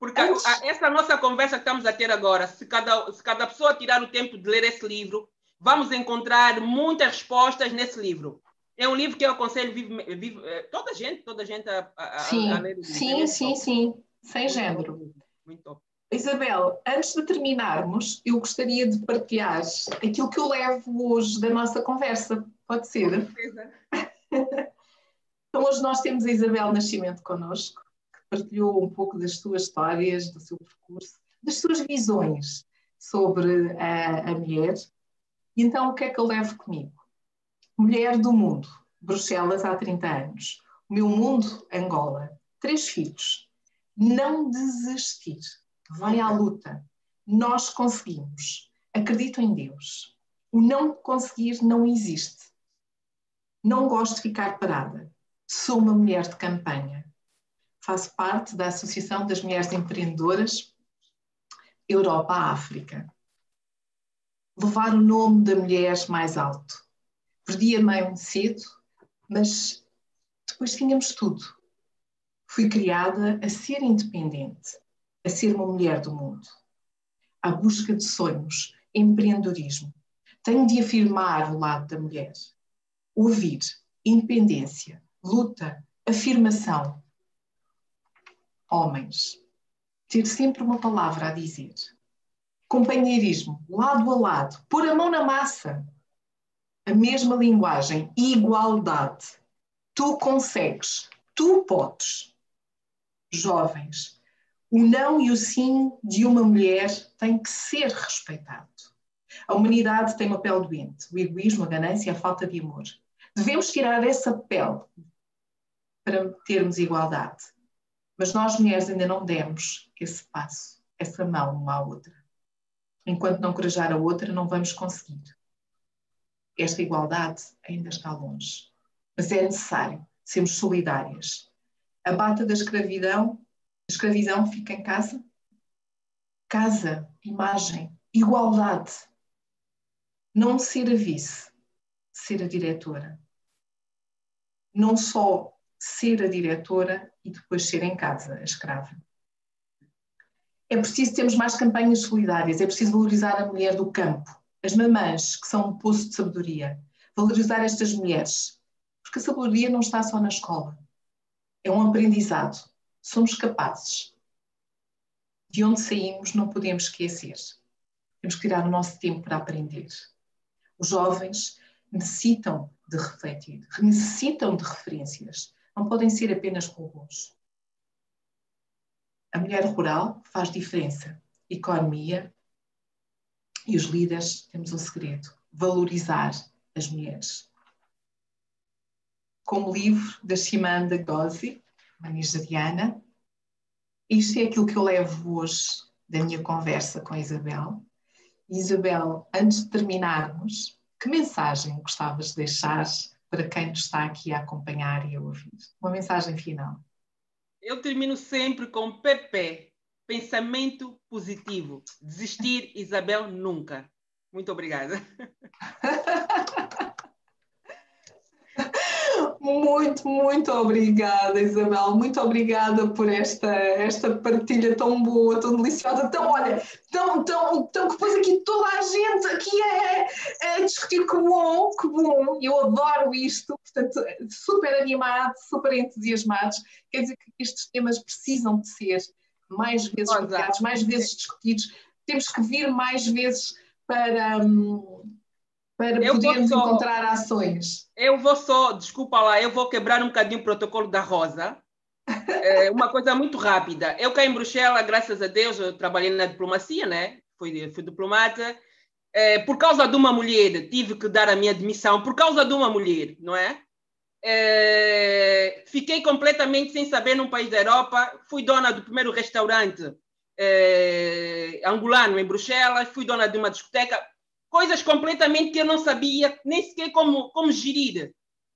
Porque Antes... a, essa nossa conversa que estamos a ter agora, se cada, se cada pessoa tirar o tempo de ler esse livro, vamos encontrar muitas respostas nesse livro. É um livro que eu aconselho vive, vive, eh, toda a gente, toda a gente a, a, sim, a ler. Sim, sim, sim, sem género. Muito top. Isabel, antes de terminarmos, eu gostaria de partilhar aquilo que eu levo hoje da nossa conversa. Pode ser? então, hoje nós temos a Isabel Nascimento connosco, que partilhou um pouco das suas histórias, do seu percurso, das suas visões sobre a, a mulher. Então, o que é que eu levo comigo? Mulher do mundo, Bruxelas há 30 anos. O meu mundo, Angola. Três filhos. Não desistir vai à luta. Nós conseguimos. Acredito em Deus. O não conseguir não existe. Não gosto de ficar parada. Sou uma mulher de campanha. Faço parte da Associação das Mulheres Empreendedoras Europa-África. Levar o nome da mulher mais alto. Perdi a mãe cedo, mas depois tínhamos tudo. Fui criada a ser independente a ser uma mulher do mundo. À busca de sonhos, empreendedorismo. Tenho de afirmar o lado da mulher. Ouvir, independência, luta, afirmação. Homens, ter sempre uma palavra a dizer. Companheirismo, lado a lado, pôr a mão na massa. A mesma linguagem, igualdade. Tu consegues, tu podes. Jovens, o não e o sim de uma mulher têm que ser respeitado. A humanidade tem uma pele doente, o egoísmo, a ganância, a falta de amor. Devemos tirar essa pele para termos igualdade. Mas nós, mulheres, ainda não demos esse passo, essa mão uma à outra. Enquanto não corajar a outra, não vamos conseguir. Esta igualdade ainda está longe. Mas é necessário sermos solidárias. A bata da escravidão escravidão fica em casa. Casa, imagem, igualdade. Não ser a vice, ser a diretora. Não só ser a diretora e depois ser em casa a escrava. É preciso termos mais campanhas solidárias, é preciso valorizar a mulher do campo, as mamãs, que são um poço de sabedoria. Valorizar estas mulheres, porque a sabedoria não está só na escola, é um aprendizado somos capazes. De onde saímos não podemos esquecer. Temos que tirar o nosso tempo para aprender. Os jovens necessitam de refletir, necessitam de referências. Não podem ser apenas robôs. A mulher rural faz diferença. Economia e os líderes temos um segredo: valorizar as mulheres. Como livro da Shimanda Ngozi, uma nigeriana. Isto é aquilo que eu levo hoje da minha conversa com a Isabel. Isabel, antes de terminarmos, que mensagem gostavas de deixar para quem nos está aqui a acompanhar e a ouvir? Uma mensagem final. Eu termino sempre com PP, pensamento positivo. Desistir, Isabel, nunca. Muito obrigada. Muito, muito obrigada, Isabel. Muito obrigada por esta, esta partilha tão boa, tão deliciosa, tão, olha, tão, tão, tão que pôs aqui toda a gente aqui a, a discutir. Que bom, que bom. Eu adoro isto. Portanto, super animados, super entusiasmados. Quer dizer que estes temas precisam de ser mais vezes partilhados, mais vezes discutidos. Temos que vir mais vezes para. Para eu podermos só, encontrar ações. Eu vou só, desculpa lá, eu vou quebrar um bocadinho o protocolo da Rosa. é uma coisa muito rápida. Eu cá em Bruxelas, graças a Deus, eu trabalhei na diplomacia, né? Fui, fui diplomata. É, por causa de uma mulher, tive que dar a minha admissão, por causa de uma mulher, não é? é fiquei completamente sem saber num país da Europa. Fui dona do primeiro restaurante é, angolano em Bruxelas, fui dona de uma discoteca coisas completamente que eu não sabia nem sequer como, como gerir.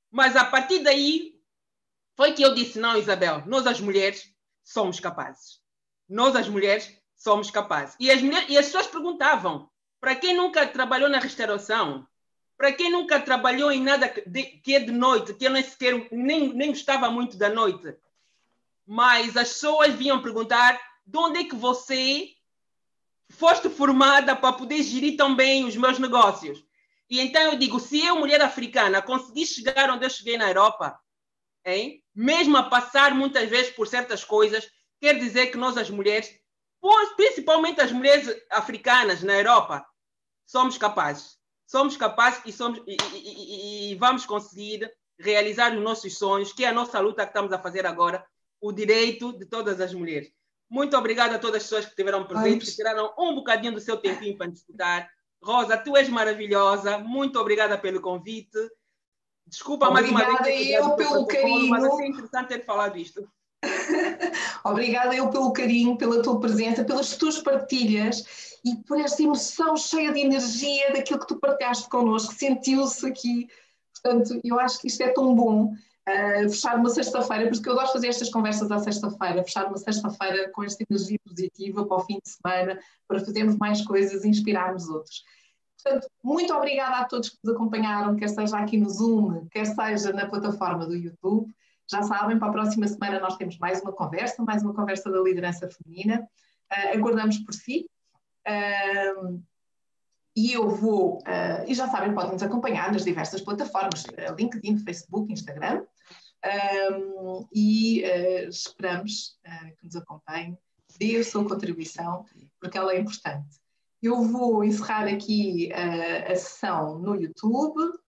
Mas a partir daí foi que eu disse: não, Isabel, nós as mulheres somos capazes. Nós as mulheres somos capazes. E as, mulheres, e as pessoas perguntavam: para quem nunca trabalhou na restauração, para quem nunca trabalhou em nada de, que é de noite, que eu nem sequer nem, nem gostava muito da noite, mas as pessoas vinham perguntar de onde é que você foste formada para poder gerir também os meus negócios. E então eu digo, se eu, mulher africana, consegui chegar onde eu cheguei na Europa, hein? mesmo a passar muitas vezes por certas coisas, quer dizer que nós, as mulheres, principalmente as mulheres africanas na Europa, somos capazes. Somos capazes e, somos, e, e, e, vamos conseguir realizar os nossos sonhos, que é a nossa luta que estamos a fazer agora, o direito de todas as mulheres. Muito obrigado a todas as pessoas que estiveram presentes, que tiraram um bocadinho do seu tempinho para disputar. Rosa, tu és maravilhosa. Muito obrigada pelo convite. Desculpa obrigada mais uma vez. Obrigada eu pelo carinho. Mas é interessante ter falado isto. obrigada eu pelo carinho, pela tua presença, pelas tuas partilhas e por esta emoção cheia de energia daquilo que tu partilhaste connosco. Sentiu-se aqui. Portanto, eu acho que isto é tão bom uh, fechar uma sexta-feira, porque eu gosto de fazer estas conversas à sexta-feira, fechar uma sexta-feira com esta energia positiva para o fim de semana, para fazermos mais coisas e inspirarmos outros. Portanto, muito obrigada a todos que nos acompanharam, quer seja aqui no Zoom, quer seja na plataforma do YouTube. Já sabem, para a próxima semana nós temos mais uma conversa, mais uma conversa da liderança feminina. Uh, aguardamos por si. Uh, e eu vou, uh, e já sabem, podem nos acompanhar nas diversas plataformas, LinkedIn, Facebook, Instagram. Um, e uh, esperamos uh, que nos acompanhe, dê a sua contribuição, porque ela é importante. Eu vou encerrar aqui uh, a sessão no YouTube,